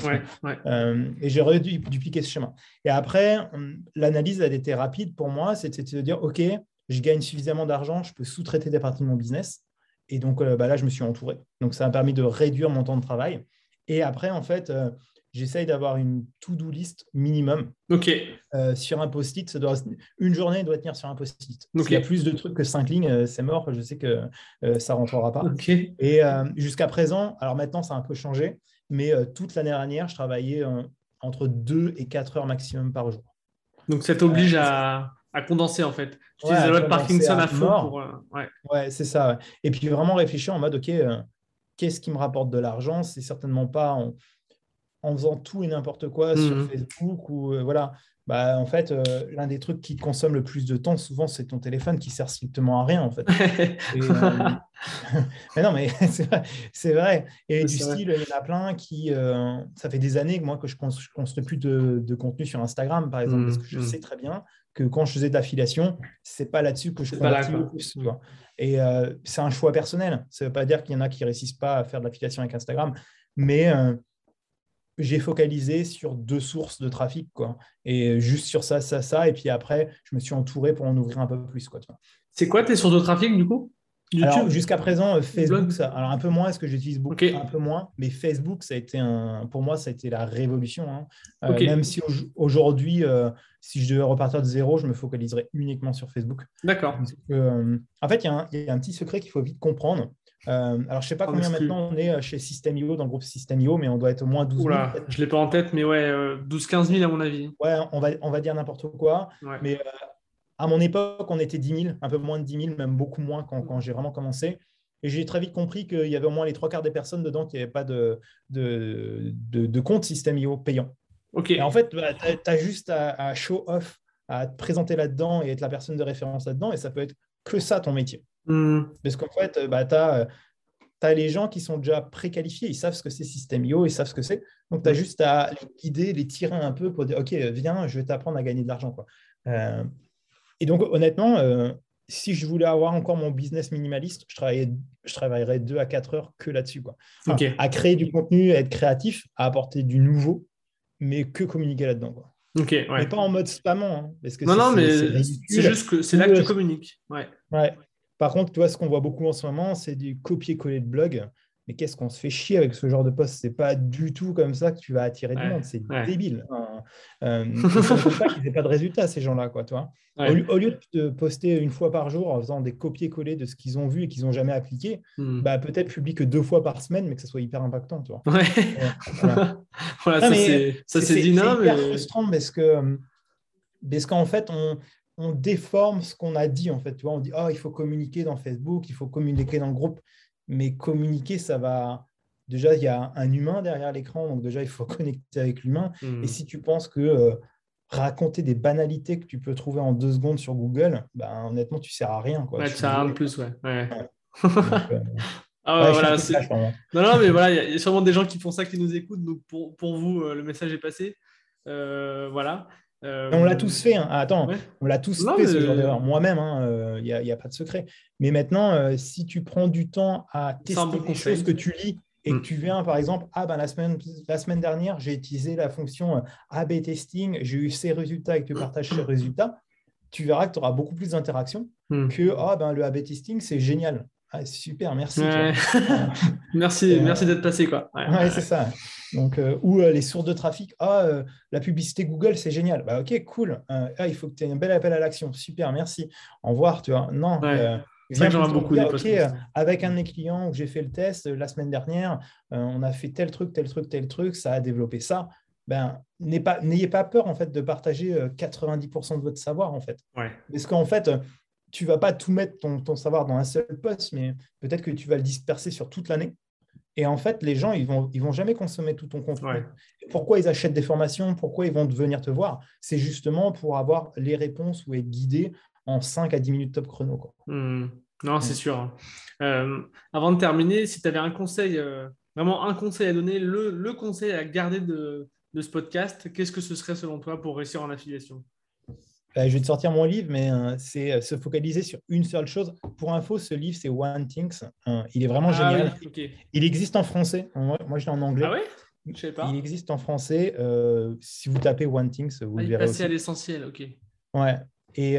et j'ai dû dupliquer ce chemin. Et après, l'analyse a été rapide pour moi, c'était de se dire, OK, je gagne suffisamment d'argent, je peux sous-traiter des parties de mon business. Et donc bah là, je me suis entouré. Donc, ça m'a permis de réduire mon temps de travail. Et après, en fait, j'essaye d'avoir une to-do list minimum. Ok. Euh, sur un post-it, une journée doit tenir sur un post-it. S'il y a plus de trucs que cinq lignes, euh, c'est mort. Je sais que euh, ça ne rentrera pas. Ok. Et jusqu'à présent, alors maintenant, ça a un peu changé, mais toute l'année dernière, je travaillais entre deux et quatre heures maximum par jour. Donc, ça t'oblige à, condenser en fait. Tu utilises la Parkinson à, fond pour. ouais, ouais c'est ça. Et puis vraiment réfléchir en mode, OK, qu'est-ce qui me rapporte de l'argent? C'est certainement pas en faisant tout et n'importe quoi sur mmh. Facebook ou euh, voilà. Bah, en fait, euh, l'un des trucs qui consomme le plus de temps, souvent, c'est ton téléphone qui sert strictement à rien, en fait. Euh, mais non, mais c'est vrai, Et du style, il y en a plein qui, ça fait des années que moi que je ne construis plus de, contenu sur Instagram, par exemple, parce que je mmh, mmh. sais très bien que quand je faisais de l'affiliation, c'est pas là-dessus que je convertis le plus. Et c'est un choix personnel. Ça ne veut pas dire qu'il y en a qui ne réussissent pas à faire de l'affiliation avec Instagram, mais j'ai focalisé sur deux sources de trafic, quoi. Et juste sur ça, ça, ça. Et puis après, je me suis entouré pour en ouvrir un peu plus, quoi. C'est quoi tes sources de trafic, du coup? Jusqu'à présent, euh, Facebook, ça, alors un peu moins, est-ce que j'utilise beaucoup, un peu moins, mais Facebook, ça a été un, pour moi, ça a été la révolution. Hein. Euh, même si aujourd'hui, euh, si je devais repartir de zéro, je me focaliserais uniquement sur Facebook. D'accord. en fait, il y, y, a un petit secret qu'il faut vite comprendre. Euh, alors, je ne sais pas combien maintenant on est euh, chez System.io, dans le groupe System.io, mais on doit être au moins 12 000. je ne l'ai pas en tête, mais ouais, 12-15 000 à mon avis. Ouais, on va, on va dire n'importe quoi. Mais euh, à mon époque, on était 10 000, un peu moins de 10 000, même beaucoup moins quand, quand j'ai vraiment commencé. Et j'ai très vite compris qu'il y avait au moins les trois quarts des personnes dedans qui n'avaient pas de, de, de, compte System.io payant. Ok. Et en fait, bah, tu as, juste à, à, show off, à te présenter là-dedans et être la personne de référence là-dedans, et ça peut être que ça ton métier. Hmm. Parce qu'en fait, bah, tu as, as, les gens qui sont déjà préqualifiés, ils savent ce que c'est System.io, ils savent ce que c'est. Donc, tu as hmm. juste à les guider, les tirer un peu pour dire Ok, viens, je vais t'apprendre à gagner de l'argent. Euh, et donc, honnêtement, euh, si je voulais avoir encore mon business minimaliste, je, travaillais, je travaillerais deux à quatre heures que là-dessus. Quoi. À créer du contenu, à être créatif, à apporter du nouveau, mais que communiquer là-dedans. Quoi. Mais pas en mode spamant. Hein, parce que non, non, mais c'est juste que c'est là que tu communiques. Ouais. ouais. Par contre, tu vois, ce qu'on voit beaucoup en ce moment, c'est du copier-coller de blog. mais qu'est-ce qu'on se fait chier avec ce genre de poste? C'est pas du tout comme ça que tu vas attirer du monde. C'est débile. Euh, pas qu'ils n'aient pas de résultats, ces gens-là. Quoi, toi. Au, lieu de poster une fois par jour en faisant des copier-coller de ce qu'ils ont vu et qu'ils n'ont jamais appliqué, hmm. bah, peut-être publie que deux fois par semaine, mais que ça soit hyper impactant. Tu vois. voilà. ça, c'est dynamique. C'est mais... frustrant parce que parce qu'en fait, on, on déforme ce qu'on a dit. En fait, tu vois, on dit oh, il faut communiquer dans Facebook, il faut communiquer dans le groupe mais communiquer, ça va. Déjà, il y a un humain derrière l'écran, donc déjà, il faut connecter avec l'humain. Hmm. Et si tu penses que euh, raconter des banalités que tu peux trouver en deux secondes sur Google, ben, honnêtement, tu ne sers à rien. Quoi. Ouais, tu sers à rien de plus, ouais. ouais. Euh, ah voilà, non, non, mais voilà, il y, a sûrement des gens qui font ça, qui nous écoutent. Donc pour, pour vous, euh, le message est passé. voilà. On l'a tous fait. Hein. Ah, attends, on l'a tous fait ce genre d'erreur. Moi-même, il hein, n'y euh, a, pas de secret. Mais maintenant, euh, si tu prends du temps à tester les choses que tu lis et que mm. tu viens, par exemple, ah ben la semaine, la semaine dernière, j'ai utilisé la fonction euh, A-B testing, j'ai eu ces résultats et que tu partages ces résultats, tu verras que tu auras beaucoup plus d'interactions mm. que ah ben le A-B testing, c'est génial. Ah, super, merci. merci, merci d'être passé. Quoi. Ouais, c'est ça. Donc, euh, ou euh, les sources de trafic. Ah, euh, la publicité Google, c'est génial. Bah, ok, cool. ah, il faut que tu aies un bel appel à l'action. Super, merci. Au revoir, tu vois. Non. beaucoup avec un de mes clients où j'ai fait le test la semaine dernière, on a fait tel truc, tel truc, tel truc, ça a développé ça. Ben, n'ayez pas, pas peur en fait de partager 90% de votre savoir en fait. Parce qu'en fait, tu vas pas tout mettre ton, savoir dans un seul poste, mais peut-être que tu vas le disperser sur toute l'année. Et en fait, les gens, ils vont, ils vont jamais consommer tout ton contenu. Pourquoi ils achètent des formations? Pourquoi ils vont venir te voir? C'est justement pour avoir les réponses ou être guidé en 5 à 10 minutes top chrono. Quoi. Hmm. Non, c'est sûr. Hein. Euh, avant de terminer, si tu avais un conseil, euh, vraiment un conseil à donner, le, le conseil à garder de, de ce podcast, qu'est-ce que ce serait selon toi pour réussir en affiliation? Bah, je vais te sortir mon livre, mais euh, c'est euh, se focaliser sur une seule chose. Pour info, ce livre, c'est One Things. Hein. il est vraiment ah génial. Il existe en français. Moi, je l'ai en anglais. Ah ouais? Je sais pas. Il existe en français. Euh, si vous tapez One Things, vous le verrez. Passer à l'essentiel, ok. Ouais. Et,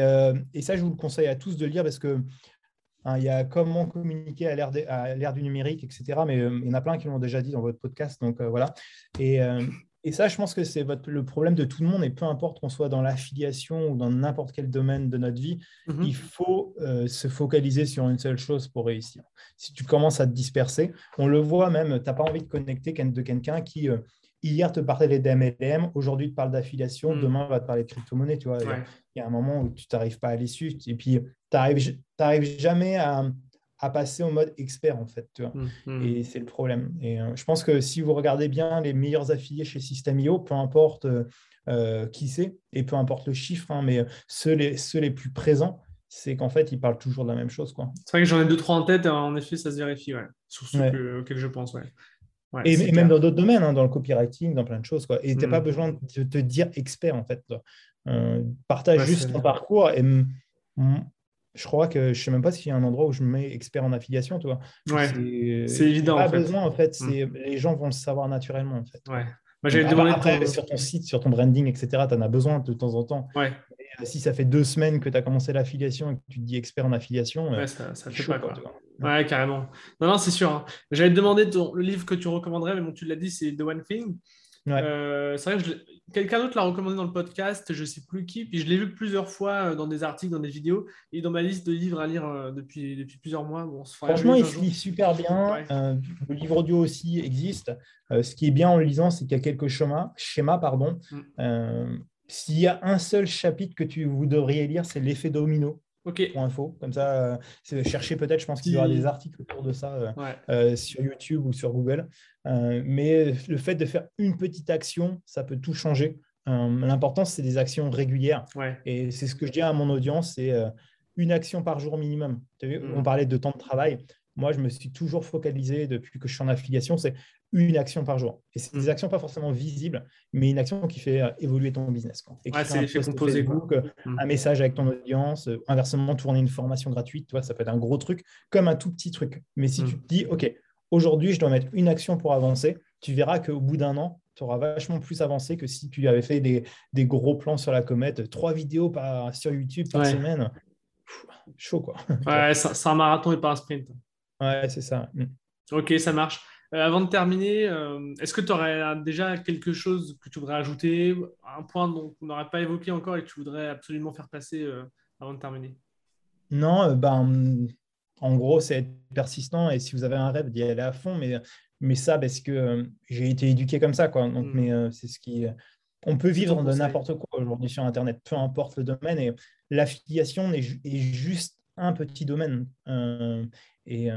et, ça, je vous le conseille à tous de lire parce que hein, il y a comment communiquer à l'ère du numérique, etc. Mais il y en a plein qui l'ont déjà dit dans votre podcast. Donc voilà. Et, et ça, je pense que c'est le problème de tout le monde, et peu importe qu'on soit dans l'affiliation ou dans n'importe quel domaine de notre vie, mhm. il faut euh, se focaliser sur une seule chose pour réussir. Si tu commences à te disperser, on le voit même, tu n'as pas envie de connecter de quelqu'un qui, euh, hier, te parlait d'MLM, aujourd'hui, te parle d'affiliation, mhm. demain, va te parler de crypto-monnaie. Il y a un moment où tu n'arrives pas à aller suivre, et puis tu n'arrives jamais à à passer au mode expert en fait. Tu vois. Mmh, mmh. Et c'est le problème. Et euh, je pense que si vous regardez bien les meilleurs affiliés chez System.io, peu importe euh, euh, qui c'est et peu importe le chiffre, hein, mais ceux les, ceux les plus présents, c'est qu'en fait, ils parlent toujours de la même chose. C'est vrai que j'en ai deux, trois en tête, en effet, ça se vérifie, ouais. sur ceux auxquels je pense. Ouais. et, même dans d'autres domaines, hein, dans le copywriting, dans plein de choses. Quoi. Et tu n'as pas mmh. besoin de te dire expert, en fait. partage juste ton parcours et je crois que je sais même pas s'il y a un endroit où je me mets expert en affiliation, tu vois. c'est évident. Pas besoin en fait. Mm. Les gens vont le savoir naturellement en fait. Ouais. Moi, après, sur ton site, sur ton branding, etc., tu en as besoin de temps en temps. Ouais. Euh, si ça fait deux semaines que tu as commencé l'affiliation et que tu te dis expert en affiliation, ouais, ça, ne fait pas. Quoi. Ouais, carrément. Non, non, c'est sûr. Hein. J'allais te demander ton, le livre que tu recommanderais, mais bon, tu l'as dit, c'est The One Thing. Euh, c'est vrai que quelqu'un d'autre l'a recommandé dans le podcast, je ne sais plus qui, puis je l'ai vu plusieurs fois euh, dans des articles, dans des vidéos, et dans ma liste de livres à lire euh, depuis, depuis plusieurs mois. Bon, Franchement, il se lit super bien. le livre audio aussi existe. ce qui est bien en le lisant, c'est qu'il y a quelques schémas. pardon. Mm. S'il y a un seul chapitre que tu, vous devriez lire, c'est l'effet domino. Ok. Pour info. Comme ça, euh, chercher peut-être, je pense qu'il y aura des articles autour de ça euh, euh, sur YouTube ou sur Google. mais le fait de faire une petite action, ça peut tout changer. L'important, c'est des actions régulières. Et c'est ce que je dis à mon audience, c'est une action par jour minimum. Vu, mm. On parlait de temps de travail. Moi, je me suis toujours focalisé depuis que je suis en affiliation, c'est une action par jour. Et c'est des mm. actions pas forcément visibles, mais une action qui fait euh, évoluer ton business. Quoi. Et c'est l'effet composé. Facebook, euh, mm. Un message avec ton audience, euh, inversement, tourner une formation gratuite, toi, ça peut être un gros truc, comme un tout petit truc. Mais si mm. tu te dis, OK, aujourd'hui, je dois mettre une action pour avancer, tu verras qu'au bout d'un an, tu auras vachement plus avancé que si tu avais fait des, des gros plans sur la comète, trois vidéos par, sur YouTube par semaine. chaud, quoi. Ouais, c'est un marathon et pas un sprint. Ouais, c'est ça. Ok, ça marche. Euh, avant de terminer, euh, est-ce que tu aurais déjà quelque chose que tu voudrais ajouter, un point dont on n'aurait pas évoqué encore et que tu voudrais absolument faire passer euh, avant de terminer? Non, ben, en gros, c'est être persistant et si vous avez un rêve, d'y aller à fond, mais, mais ça, parce que j'ai été éduqué comme ça, quoi. Donc, hmm. mais c'est ce qui. On peut vivre de n'importe quoi aujourd'hui sur Internet, peu importe le domaine, et l'affiliation est, est, juste un petit domaine. et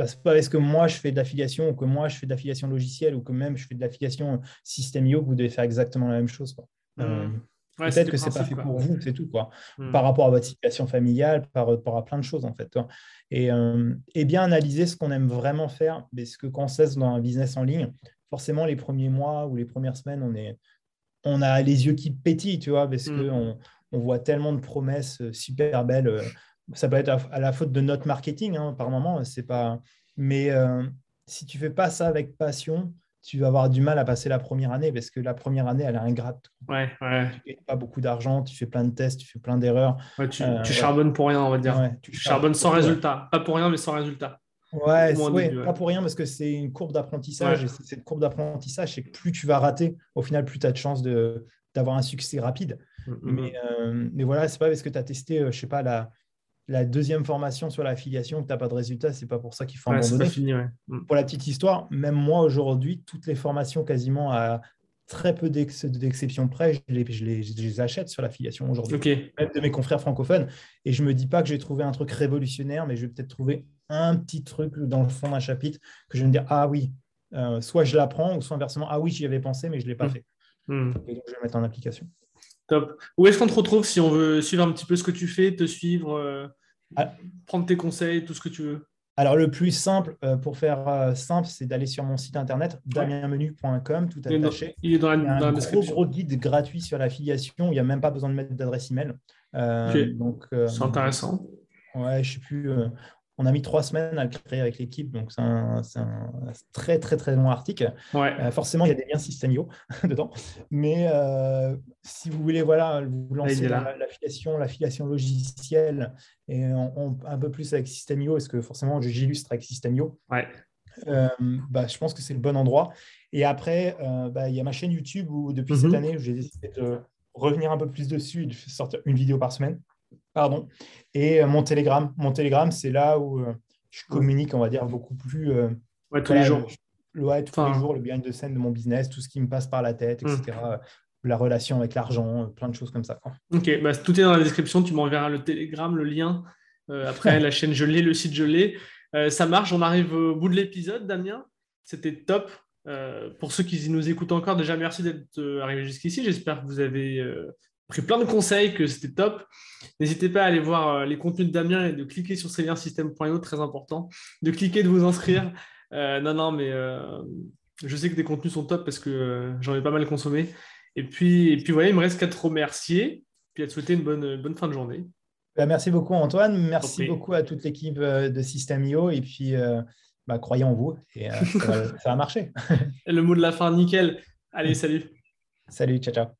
bah, c'est pas parce que moi je fais de l'affiliation ou que moi je fais de l'affiliation logicielle ou que même je fais de l'affiliation système que vous devez faire exactement la même chose. Mmh. Euh, peut-être que c'est pas fait pour vous, c'est tout. Quoi. Mmh. Par rapport à votre situation familiale, par rapport à plein de choses en fait. Et, euh, et bien analyser ce qu'on aime vraiment faire. Parce que quand on se dans un business en ligne, forcément les premiers mois ou les premières semaines, on, est, on a les yeux qui pétillent, tu vois, parce mmh. on voit tellement de promesses euh, super belles ça peut être à, la faute de notre marketing hein, par moment, c'est pas. Mais euh, si tu fais pas ça avec passion, tu vas avoir du mal à passer la première année parce que la première année, elle est ingrate. Ouais, ouais. Tu pas beaucoup d'argent, tu fais plein de tests, tu fais plein d'erreurs. tu, euh, charbonnes pour rien, on va dire. tu, charbonnes sans résultat. Pas pour rien, mais sans résultat. Ouais, pas pour rien parce que c'est une courbe d'apprentissage. Et cette courbe d'apprentissage, c'est que plus tu vas rater, au final, plus tu as de chances d'avoir un succès rapide. Mm, mm, mais, mm. Euh, mais voilà, c'est pas parce que tu as testé, je sais pas, la, la deuxième formation sur l'affiliation, que tu n'as pas de résultat, c'est pas pour ça qu'il faut abandonner. Mm. Pour la petite histoire, même moi aujourd'hui, toutes les formations quasiment à très peu d'exceptions près, je les, je, les, achète sur l'affiliation aujourd'hui. Même de mes confrères francophones. Et je me dis pas que j'ai trouvé un truc révolutionnaire, mais je vais peut-être trouver un petit truc dans le fond d'un chapitre que je vais me dire, ah oui, euh, soit je l'apprends, ou soit inversement, ah oui, j'y avais pensé, mais je ne l'ai pas mm. fait. Mm. Et donc, je vais mettre en application. Top. Où est-ce qu'on te retrouve si on veut suivre un petit peu ce que tu fais, te suivre euh, ah. prendre tes conseils, tout ce que tu veux alors, le plus simple, euh, pour faire euh, simple, c'est d'aller sur mon site internet, damienmenu.com, tout attaché. Il est dans la, il y a un gros, gros, guide gratuit sur l'affiliation. Il n'y a même pas besoin de mettre d'adresse email. Euh, c'est intéressant. Ouais, je ne sais plus on a mis trois semaines à le créer avec l'équipe, donc c'est un, très très très long article. Euh, forcément, il y a des liens Systemio dedans, mais euh, si vous voulez voilà, vous lancer l'affiliation, l'affiliation logicielle et un peu plus avec Systemio, est-ce que forcément j'illustre avec Systemio ouais. Euh, bah, je pense que c'est le bon endroit. Et après, bah, il y a ma chaîne YouTube où depuis cette mhm. année, j'ai décidé de revenir un peu plus dessus et de sortir une vidéo par semaine. Pardon. Et euh, mon Telegram. Mon Telegram, c'est là où euh, je communique, on va dire, beaucoup plus. Euh, ouais, tous les jours. Le, ouais, tous les jours, le behind the scène de mon business, tout ce qui me passe par la tête, etc. Hmm. La relation avec l'argent, plein de choses comme ça. Ok, bah, tout est dans la description. Tu m'enverras le Telegram, le lien. après, la chaîne, je l'ai, le site, je l'ai. ça marche. On arrive au bout de l'épisode, Damien. C'était top. pour ceux qui nous écoutent encore, déjà merci d'être arrivé jusqu'ici. J'espère que vous avez pris plein de conseils, que c'était top. N'hésitez pas à aller voir euh, les contenus de Damien et de cliquer sur ces liens système.io, très important. De cliquer, de vous inscrire. Euh, non, non, mais euh, je sais que des contenus sont top parce que j'en ai pas mal consommé. Et puis, et puis voilà, il me reste qu'à te remercier puis à te souhaiter une bonne, bonne fin de journée. Bah, merci beaucoup Antoine, merci beaucoup à toute l'équipe de System.io et puis bah, croyez en vous et ça, va, ça va marcher. Le mot de la fin, nickel. Allez, salut. Salut, ciao, ciao.